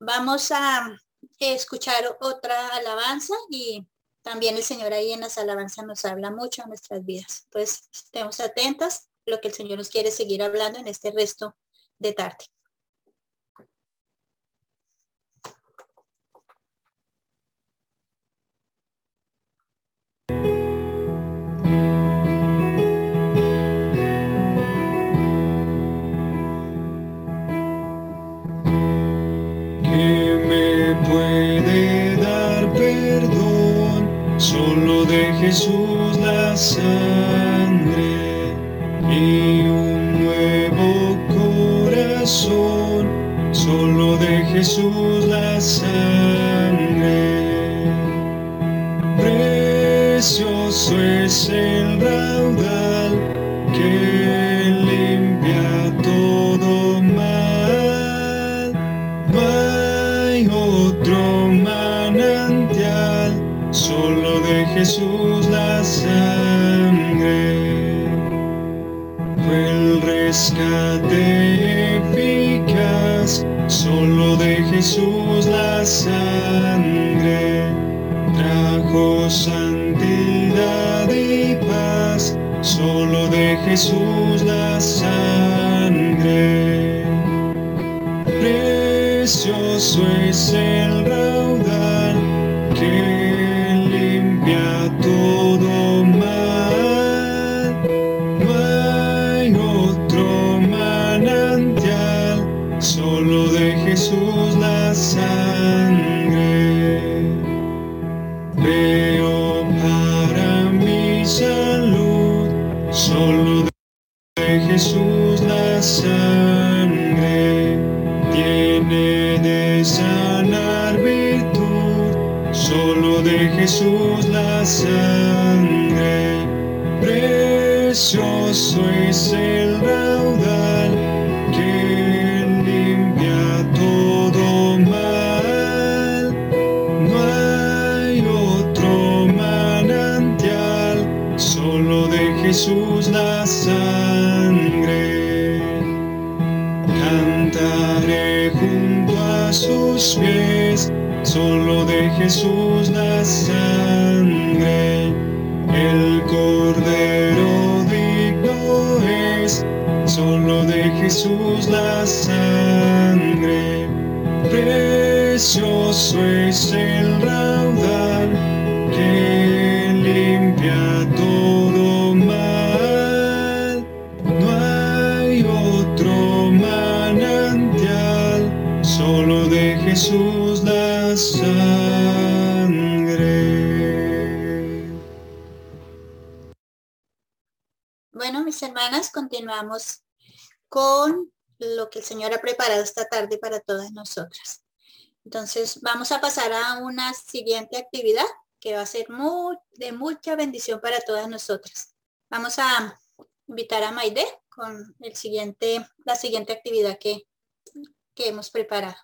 Vamos a escuchar otra alabanza y también el Señor ahí en las alabanzas nos habla mucho a nuestras vidas. Pues estemos atentas lo que el Señor nos quiere seguir hablando en este resto de tarde.
Jesús la sangre y un nuevo corazón. Solo de Jesús la sangre. Precioso es el raudal que limpia todo mal. No hay otro manantial, solo de Jesús rescate eficaz, solo de Jesús la sangre. Trajo santidad y paz, solo de Jesús la sangre. Precioso es el Jesús la sangre. Tiene de sanar virtud, solo de Jesús la sangre. Precioso es el solo de Jesús la sangre. El Cordero digno es, solo de Jesús la sangre. Precioso es el
continuamos con lo que el Señor ha preparado esta tarde para todas nosotras. Entonces, vamos a pasar a una siguiente actividad que va a ser muy, de mucha bendición para todas nosotras. Vamos a invitar a Maide con el siguiente, la siguiente actividad que, que hemos preparado.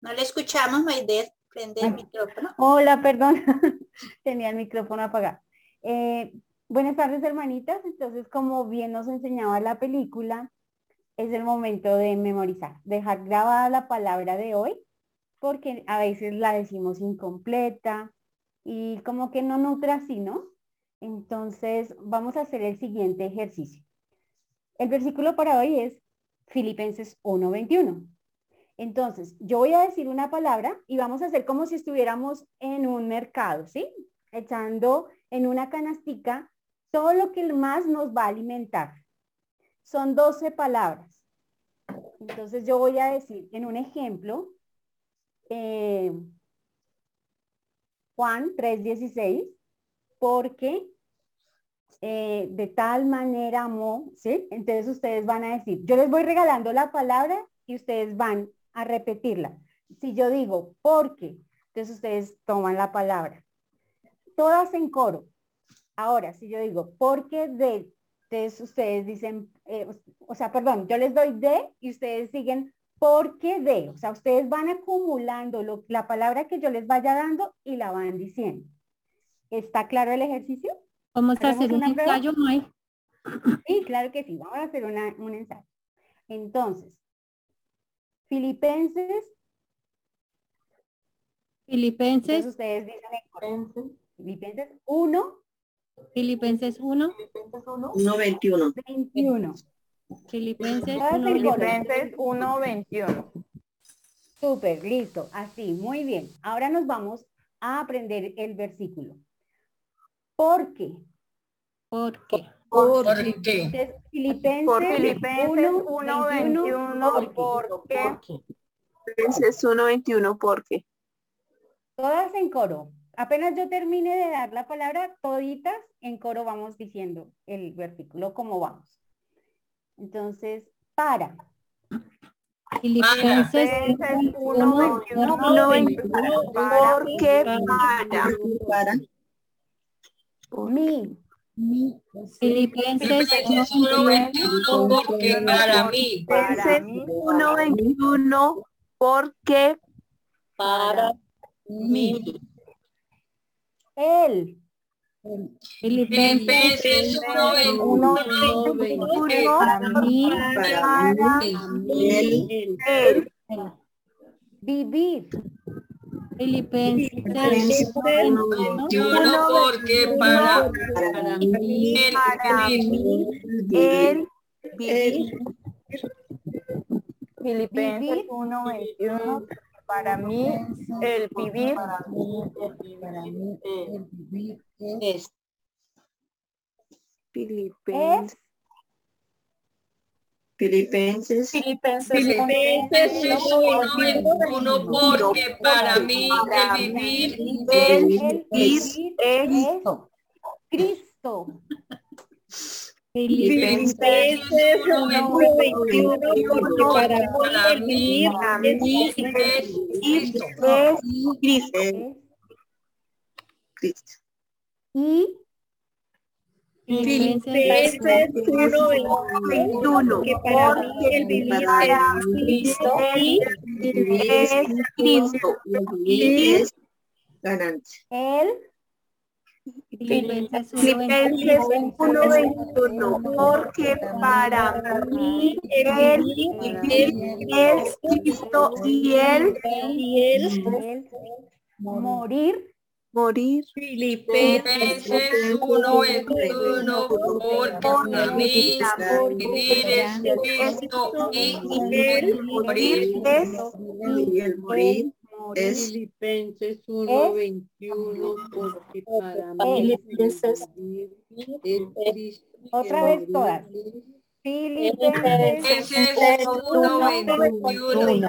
No le escuchamos, Maide. Prende el micrófono.
Hola, perdón. Tenía el micrófono apagado. Eh, buenas tardes, hermanitas. Entonces, como bien nos enseñaba la película, es el momento de memorizar, dejar grabada la palabra de hoy, porque a veces la decimos incompleta y como que no nutre así, ¿no? Entonces, vamos a hacer el siguiente ejercicio. El versículo para hoy es Filipenses 1.21. Entonces, yo voy a decir una palabra y vamos a hacer como si estuviéramos en un mercado, ¿sí? Echando en una canastica todo lo que más nos va a alimentar. Son 12 palabras. Entonces, yo voy a decir en un ejemplo, eh, Juan 3.16, porque eh, de tal manera amó, ¿sí? Entonces ustedes van a decir, yo les voy regalando la palabra y ustedes van a repetirla. Si yo digo porque, entonces ustedes toman la palabra. Todas en coro. Ahora, si yo digo porque de, entonces ustedes dicen, eh, o sea, perdón, yo les doy de y ustedes siguen porque de. O sea, ustedes van acumulando lo, la palabra que yo les vaya dando y la van diciendo. ¿Está claro el ejercicio?
Vamos a hacer un ensayo, May.
Sí, claro que sí. Vamos a hacer una, un ensayo. Entonces, Filipenses.
Filipenses.
ustedes dicen Filipenses 1.
Filipenses 1.
1, 21.
21.
Filipenses
1,
Filipenses 1, 21.
Súper, listo. Así, muy bien. Ahora nos vamos a aprender el versículo. ¿Por qué?
¿Por qué?
¿Por
qué?
Entonces, Filipenses,
Por Filipenses
1,
1,
21,
21, ¿por qué?
Filipenses 1, 21, ¿por qué?
Todas en coro. Apenas yo termine de dar la palabra, toditas en coro vamos diciendo el versículo, cómo vamos. Entonces, para.
Filipenses
Filipenses
1,
1, 21,
¿Por qué para?
para
Mi.
Filipenses
Filipenses 1, 21, ¿por qué para mí?
Para
Filipenses 1, 21, ¿por qué para mí?
Él.
Filipenses
1, 21,
para mí,
para mí, él,
Vivir.
Filipenses
1, 21, porque para,
mí,
él,
para mí,
él, vivir,
Filipenses 1, 21, para mí el vivir
es
Es
Filipenses, Filipenses,
Filipenses
1, porque para mí el vivir
el
es
vivir es Cristo.
Filipenses 1, 21, porque para mí el vivir es Cristo. Cristo. Cristo.
Y
Filipenses
1, 21, que para mí el vivir es Cristo y es Cristo. Y es ganancia.
él
Filipenses 1,
Filipenses 1:21, porque para mí el vivir es Cristo y él y él
él morir
morir.
Filipenses 1:21, porque para mí vivir es Cristo y
él morir es y morir es
Filipenses 1:21, porque para mí
Filipenses
otra vez todas. Filipenses
Filipenses 1:21,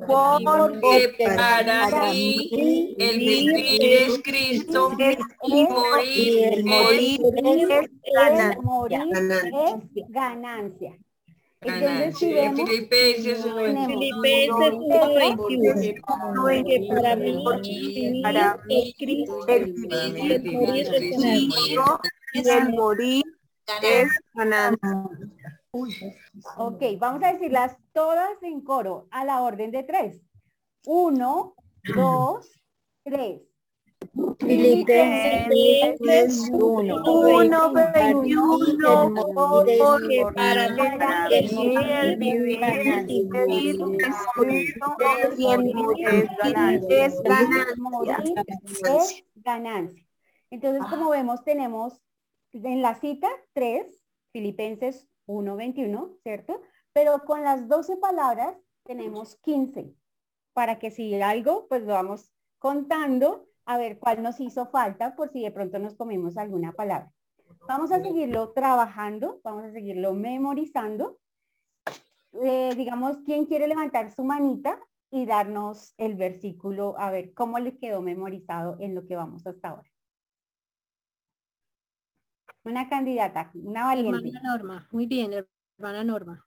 porque para mí el vivir es Cristo y morir
es
es
morir es ganancia.
Filipenses 1:21.
Filipenses 1:21, que para mí para mí el vivir es Cristo el morir es ganancia.
ok, vamos a decirlas todas en coro a la orden de tres. Uno, dos, tres.
Filipenses 1:21, porque para el vivir y es ganancia.
es ganancia. Entonces, como vemos, tenemos en la cita 3, Filipenses 1.21, ¿cierto? Pero con las 12 palabras tenemos 15, para que si algo, pues lo vamos contando a ver cuál nos hizo falta por si de pronto nos comimos alguna palabra. Vamos a seguirlo trabajando, vamos a seguirlo memorizando. Eh, digamos, ¿quién quiere levantar su manita y darnos el versículo a ver cómo le quedó memorizado en lo que vamos hasta ahora? Una candidata, una valiente.
hermana Norma, muy bien, hermana Norma.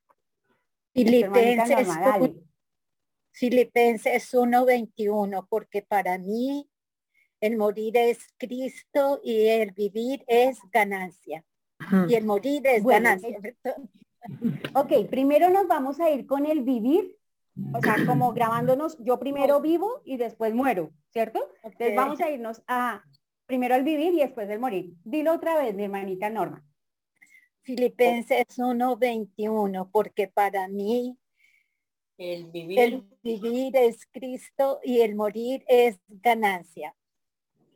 Filipenses, Filipenses 1:21, porque para mí el morir es Cristo y el vivir es ganancia. Y el morir es ganancia.
Ok, primero nos vamos a ir con el vivir, o sea, como grabándonos, yo primero vivo y después muero, ¿cierto? Entonces vamos a irnos a primero el vivir y después el morir. Dilo otra vez, mi hermanita Norma.
Filipenses 1:21, porque para mí
el vivir.
el vivir es Cristo y el morir es ganancia.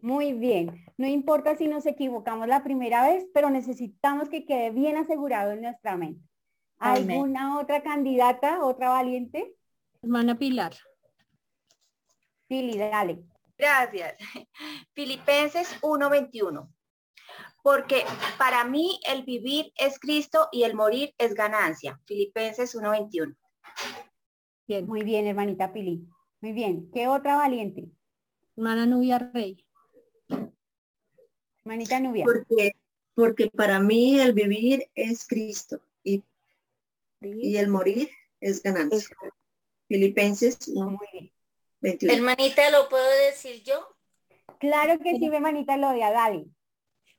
Muy bien. No importa si nos equivocamos la primera vez, pero necesitamos que quede bien asegurado en nuestra mente.
Amén.
¿Alguna otra candidata, otra valiente?
Hermana Pilar.
Pili, dale.
Gracias. Filipenses 1:21. Porque para mí el vivir es Cristo y el morir es ganancia. Filipenses 1:21.
Bien. Muy bien, hermanita Pili. Muy bien. ¿Qué otra valiente?
Hermana Nubia Rey.
Hermanita Nubia.
Porque, porque para mí el vivir es Cristo y, y el morir es ganancia. Filipenses 1:21.
Hermanita, ¿lo puedo decir yo?
Claro que sí, hermanita Lodia, dale.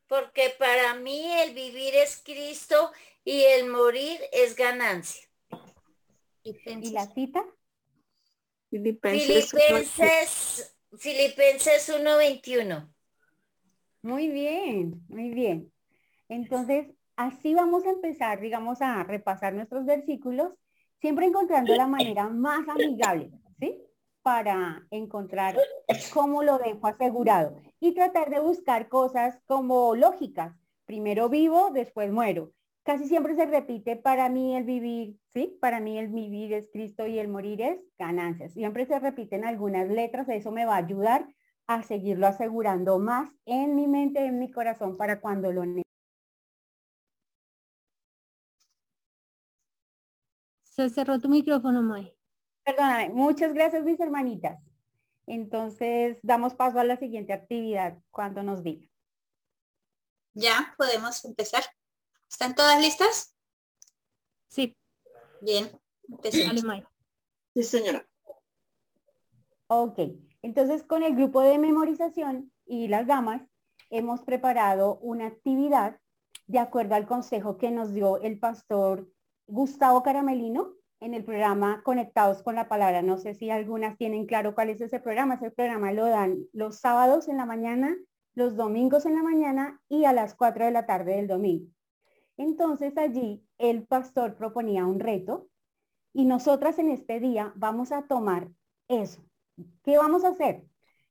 Porque para mí el vivir es Cristo y el morir es ganancia.
¿Y la cita?
Filipenses, Filipenses 1.21.
Muy bien, muy bien. Entonces, así vamos a empezar, digamos, a repasar nuestros versículos, siempre encontrando la manera más amigable, ¿sí? Para encontrar cómo lo dejo asegurado y tratar de buscar cosas como lógicas. Primero vivo, después muero. Casi siempre se repite para mí el vivir, ¿sí? Para mí el vivir es Cristo y el morir es ganancias. Siempre se repiten algunas letras, eso me va a ayudar a seguirlo asegurando más en mi mente, en mi corazón para cuando lo necesite.
Se cerró tu micrófono, May.
Perdóname, muchas gracias mis hermanitas. Entonces damos paso a la siguiente actividad cuando nos diga.
Ya, podemos empezar. ¿Están todas listas?
Sí.
Bien, empecemos.
Sí, señora.
Ok, entonces con el grupo de memorización y las damas hemos preparado una actividad de acuerdo al consejo que nos dio el pastor Gustavo Caramelino en el programa Conectados con la Palabra. No sé si algunas tienen claro cuál es ese programa. Ese programa lo dan los sábados en la mañana, los domingos en la mañana y a las 4 de la tarde del domingo. Entonces allí el pastor proponía un reto y nosotras en este día vamos a tomar eso. ¿Qué vamos a hacer?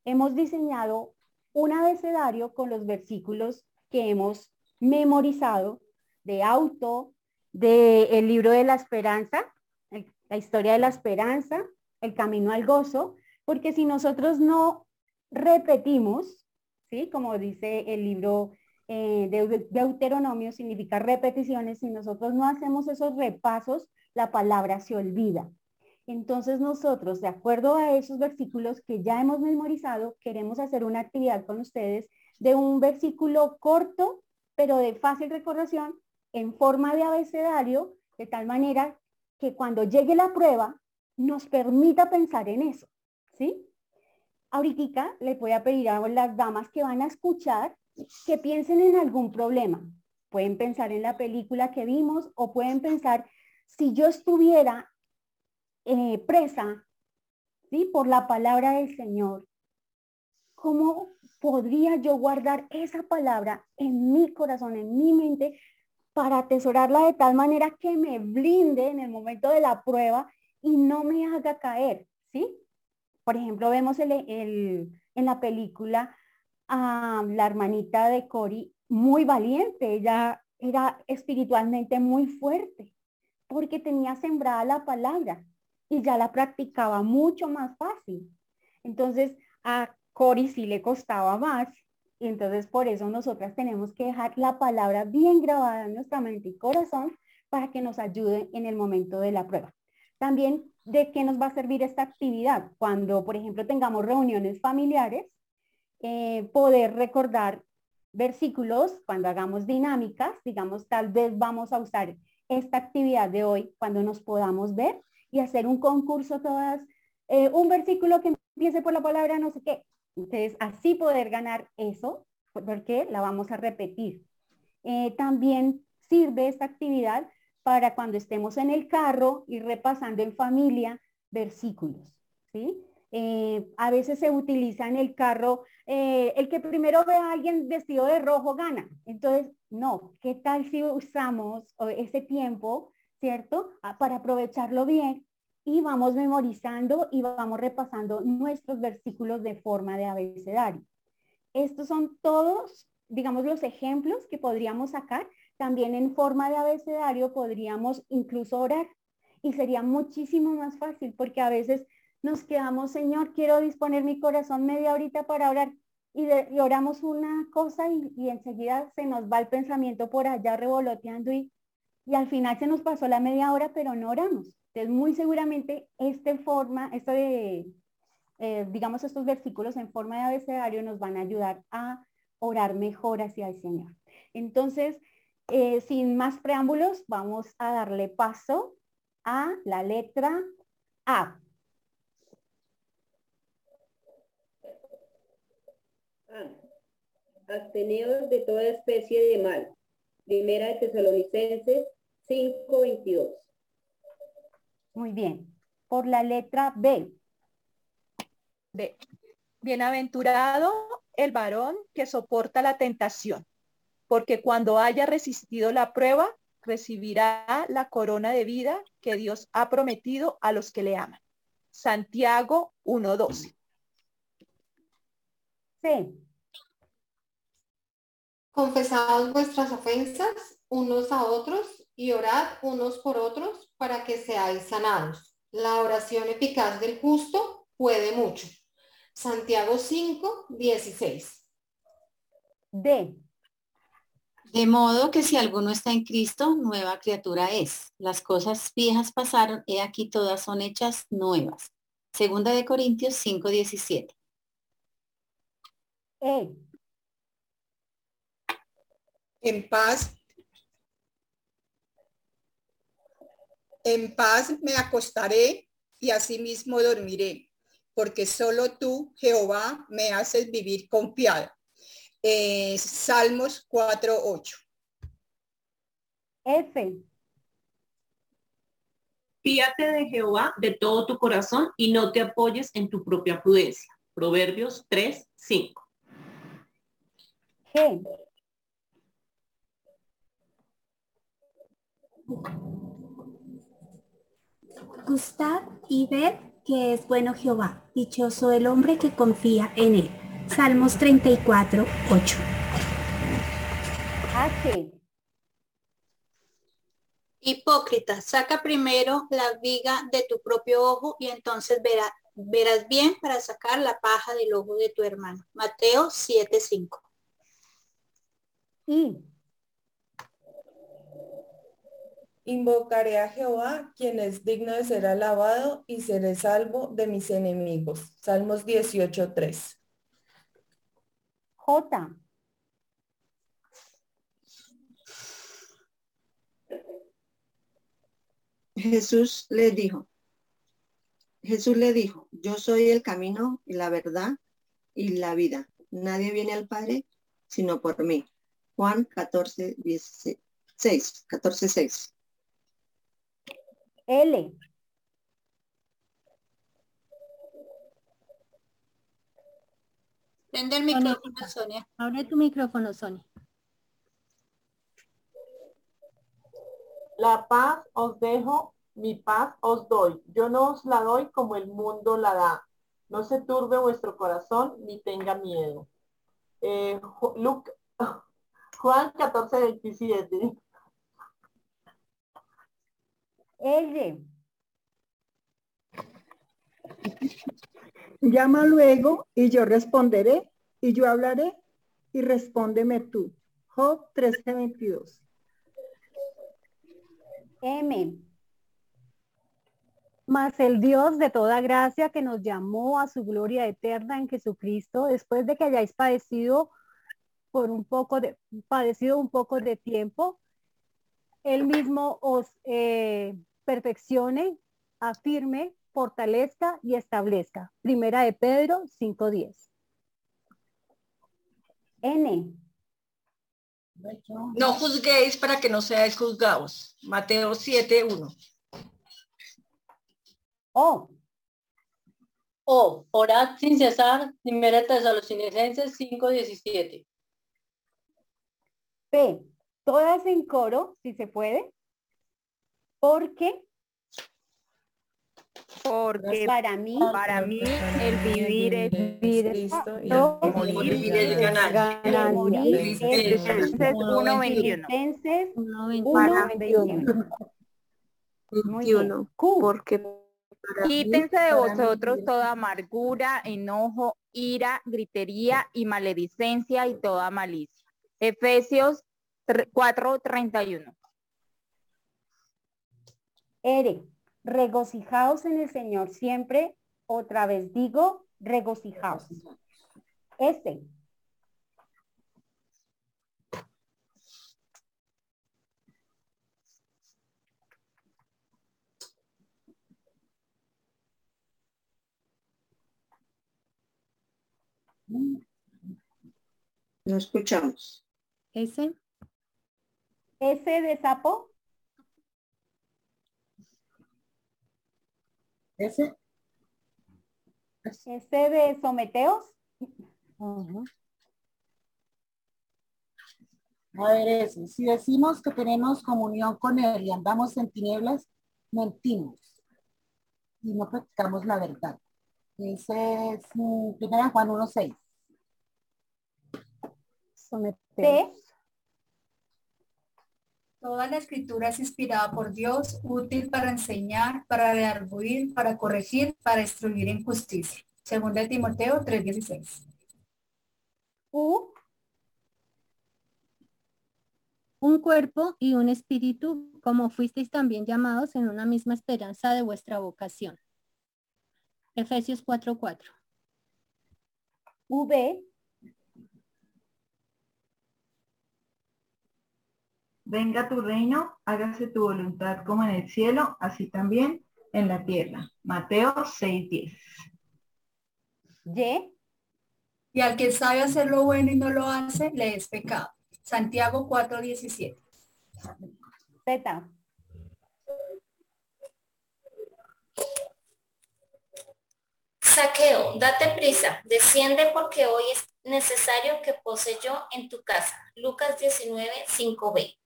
Hemos diseñado un abecedario con los versículos que hemos memorizado de auto, del el libro de la esperanza, la historia de la esperanza, el camino al gozo, porque si nosotros no repetimos, ¿sí? Como dice el libro eh, de Deuteronomio, significa repeticiones, si nosotros no hacemos esos repasos, la palabra se olvida. Entonces nosotros, de acuerdo a esos versículos que ya hemos memorizado, queremos hacer una actividad con ustedes de un versículo corto, pero de fácil recordación, en forma de abecedario, de tal manera que cuando llegue la prueba nos permita pensar en eso, ¿sí? Ahorita les voy a pedir a las damas que van a escuchar que piensen en algún problema. Pueden pensar en la película que vimos o pueden pensar, si yo estuviera eh, presa, ¿sí? Por la palabra del Señor, ¿cómo podría yo guardar esa palabra en mi corazón, en mi mente, para atesorarla de tal manera que me blinde en el momento de la prueba y no me haga caer, ¿sí? Por ejemplo, vemos el, el- en la película a la hermanita de Cory muy valiente, ella era espiritualmente muy fuerte porque tenía sembrada la palabra y ya la practicaba mucho más fácil. Entonces a Cory sí le costaba más entonces por eso nosotras tenemos que dejar la palabra bien grabada en nuestra mente y corazón para que nos ayude en el momento de la prueba. También de qué nos va a servir esta actividad cuando, por ejemplo, tengamos reuniones familiares, eh, poder recordar versículos cuando hagamos dinámicas, digamos, tal vez vamos a usar esta actividad de hoy cuando nos podamos ver y hacer un concurso todas, eh, un versículo que empiece por la palabra no sé qué. Entonces, así poder ganar eso, porque la vamos a repetir. Eh, también sirve esta actividad para cuando estemos en el carro y repasando en familia versículos, ¿sí? Eh, a veces se utiliza en el carro, el que primero ve a alguien vestido de rojo gana. Entonces, no, ¿qué tal si usamos ese tiempo, ¿cierto? Ah, para aprovecharlo bien y vamos memorizando y vamos repasando nuestros versículos de forma de abecedario. Estos son todos, digamos, los ejemplos que podríamos sacar. También en forma de abecedario podríamos incluso orar y sería muchísimo más fácil porque a veces nos quedamos, Señor, quiero disponer mi corazón media horita para orar y, oramos una cosa y, enseguida se nos va el pensamiento por allá revoloteando y, al final se nos pasó la media hora, pero no oramos. Entonces, muy seguramente este forma, esto de, eh, digamos, estos versículos en forma de abecedario nos van a ayudar a orar mejor hacia el Señor. Entonces, eh, sin más preámbulos, vamos a darle paso a la letra A.
absteneos de toda especie de mal. Primera de Tesalonicenses 5:22.
Muy bien. Por la letra B.
B. Bienaventurado el varón que soporta la tentación, porque cuando haya resistido la prueba, recibirá la corona de vida que Dios ha prometido a los que le aman. Santiago 1.12.
Sí.
Confesaos vuestras ofensas unos a otros y orad unos por otros para que seáis sanados. La oración eficaz del justo puede mucho. Santiago 5, 16.
D.
De modo que si alguno está en Cristo, nueva criatura es. Las cosas viejas pasaron, he aquí todas son hechas nuevas. Segunda de Corintios 5, 17.
E.
En paz, en paz me acostaré y asimismo dormiré, porque solo tú, Jehová, me haces vivir confiada. Eh, Salmos 4.8.
F.
Fíate de Jehová de todo tu corazón y no te apoyes en tu propia prudencia. Proverbios 3.5.
G.
Gustad y ved que es bueno Jehová, dichoso el hombre que confía en él. Salmos 34, 8.
H.
Hipócrita, saca primero la viga de tu propio ojo y entonces verás, verás bien para sacar la paja del ojo de tu hermano. Mateo 7, 5.
Y
Invocaré a Jehová, quien es digno de ser alabado, y seré salvo de mis enemigos. Salmos 18.3.
J.
Jesús le dijo, Jesús le dijo, yo soy el camino y la verdad y la vida. Nadie viene al Padre sino por mí. Juan 14, 16, 14, 6.
L.
Prende el micrófono, Sonia.
Abre tu micrófono, Sonia.
La paz os dejo, mi paz os doy. Yo no os la doy como el mundo la da. No se turbe vuestro corazón ni tenga miedo. Eh, Juan 14, 27.
L.
Llama luego y yo responderé y yo hablaré y respóndeme tú. Job 13:22.
M.
Mas el Dios de toda gracia que nos llamó a su gloria eterna en Jesucristo, después de que hayáis padecido por un poco de, padecido un poco de tiempo, Él mismo os eh, perfeccione, afirme, fortalezca y establezca. Primera de Pedro 5.10.
N.
No juzguéis para que no seáis juzgados. Mateo 7.1.
O.
O, orad sin cesar, primera Tesalonicenses 5.17.
P. Todas en coro, si se puede. Porque
porque
para mí,
para mí el vivir es
Cristo y el
morir es ganancia.
el morir es
Filipenses
ganancia.
1:21.
Filipenses
1:21.
1:21. Muy bien. Q.
Porque
Quítense de vosotros toda amargura, enojo, ira, gritería y maledicencia y toda malicia. Efesios 4:31.
R. Regocijaos en el Señor siempre. Otra vez digo, regocijaos. S.
No escuchamos.
S.
S de sapo.
Ese,
S de someteos.
a ver ese. Si decimos que tenemos comunión con Él y andamos en tinieblas, mentimos y no practicamos la verdad. Ese es mm, primera Juan 1.6.
T.
Toda la escritura es inspirada por Dios, útil para enseñar, para redarguir, para corregir, para instruir en justicia. Segunda de Timoteo 3:16.
U.
Un cuerpo y un espíritu, como fuisteis también llamados en una misma esperanza de vuestra vocación. Efesios 4:4.
V.
Venga tu reino, hágase tu voluntad como en el cielo, así también en la tierra. Mateo 6:10.
Y.
Y al que sabe hacer lo bueno y no lo hace, le es pecado. Santiago 4:17.
Z.
Saqueo, date prisa, desciende porque hoy es necesario que pose yo en tu casa. Lucas 19, 5b.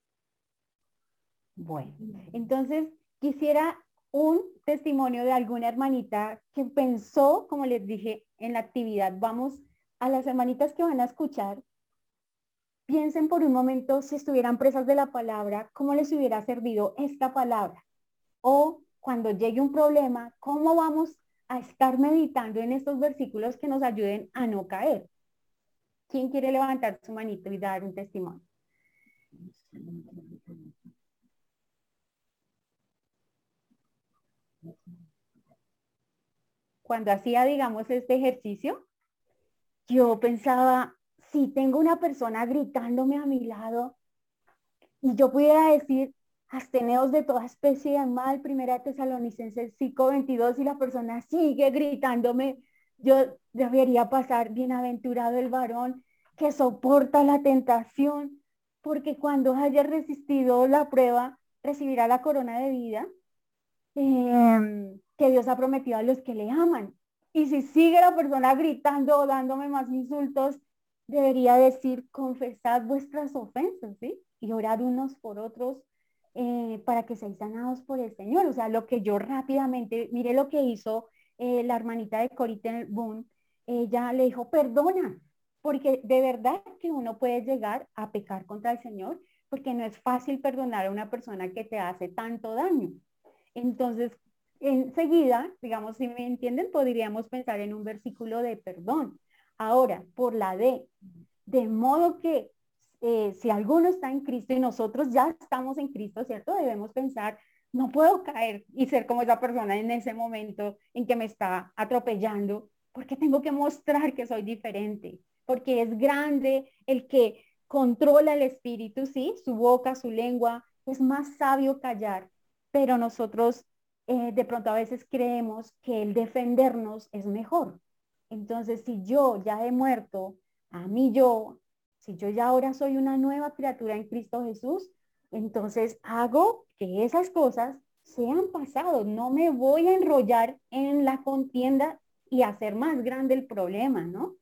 Bueno, entonces quisiera un testimonio de alguna hermanita que pensó, como les dije en la actividad, vamos a las hermanitas que van a escuchar, piensen por un momento si estuvieran presas de la palabra, cómo les hubiera servido esta palabra. O cuando llegue un problema, cómo vamos a estar meditando en estos versículos que nos ayuden a no caer. ¿Quién quiere levantar su manito y dar un testimonio? Cuando hacía, digamos, este ejercicio, yo pensaba, si tengo una persona gritándome a mi lado y yo pudiera decir, absteneos de toda especie de mal, primera Tesalonicenses 5:22, y la persona sigue gritándome, yo debería pasar bienaventurado el varón que soporta la tentación, porque cuando haya resistido la prueba, recibirá la corona de vida. Eh, que Dios ha prometido a los que le aman. Y si sigue la persona gritando o dándome más insultos, debería decir, confesad vuestras ofensas, ¿sí? Y orar unos por otros eh, para que seáis sanados por el Señor. O sea, lo que yo rápidamente, mire lo que hizo eh, la hermanita de Corita Boone, ella le dijo, perdona, porque de verdad que uno puede llegar a pecar contra el Señor, porque no es fácil perdonar a una persona que te hace tanto daño. Entonces, enseguida, digamos, si me entienden, podríamos pensar en un versículo de perdón. Ahora, por la D, de modo que eh, si alguno está en Cristo y nosotros ya estamos en Cristo, ¿cierto? Debemos pensar, no puedo caer y ser como esa persona en ese momento en que me está atropellando, porque tengo que mostrar que soy diferente, porque es grande el que controla el espíritu, ¿sí? Su boca, su lengua, es más sabio callar, pero nosotros eh, de pronto a veces creemos que el defendernos es mejor. Entonces, si yo ya he muerto a mí yo, si yo ya ahora soy una nueva criatura en Cristo Jesús, entonces hago que esas cosas sean pasado. No me voy a enrollar en la contienda y hacer más grande el problema, ¿no?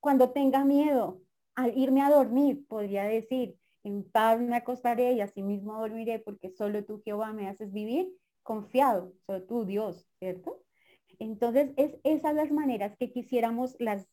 Cuando tenga miedo, al irme a dormir, podría decir, en paz me acostaré y así mismo dormiré porque solo tú, Jehová, me haces vivir confiado, solo tú, Dios, ¿cierto? Entonces, es esas las maneras que quisiéramos las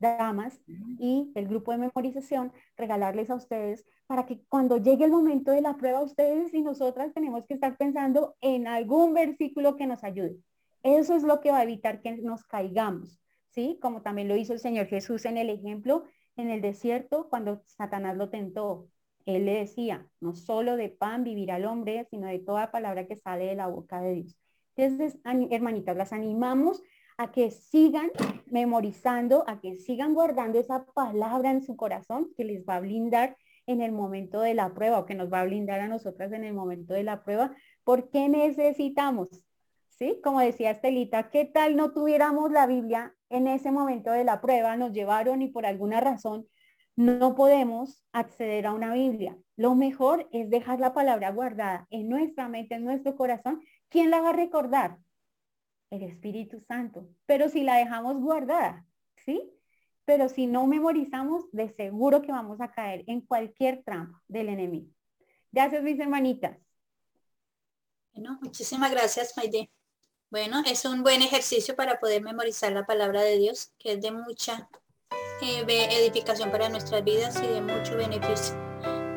damas y el grupo de memorización regalarles a ustedes para que cuando llegue el momento de la prueba ustedes y nosotras tenemos que estar pensando en algún versículo que nos ayude. Eso es lo que va a evitar que nos caigamos, ¿sí? Como también lo hizo el Señor Jesús en el ejemplo en el desierto cuando Satanás lo tentó. Él le decía, no solo de pan vivirá el hombre, sino de toda palabra que sale de la boca de Dios. Entonces, hermanitas, las animamos a que sigan memorizando, a que sigan guardando esa palabra en su corazón que les va a blindar en el momento de la prueba o que nos va a blindar a nosotras en el momento de la prueba, porque necesitamos, ¿sí? Como decía Estelita, ¿qué tal no tuviéramos la Biblia en ese momento de la prueba? Nos llevaron y por alguna razón no podemos acceder a una Biblia. Lo mejor es dejar la palabra guardada en nuestra mente, en nuestro corazón. ¿Quién la va a recordar? el Espíritu Santo. Pero si la dejamos guardada, ¿sí? Pero si no memorizamos, de seguro que vamos a caer en cualquier trampa del enemigo. Gracias, mis hermanitas.
Bueno, muchísimas gracias, Maide. Bueno, es un buen ejercicio para poder memorizar la palabra de Dios, que es de mucha eh, edificación para nuestras vidas y de mucho beneficio.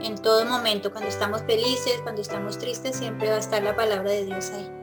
En todo momento, cuando estamos felices, cuando estamos tristes, siempre va a estar la palabra de Dios ahí.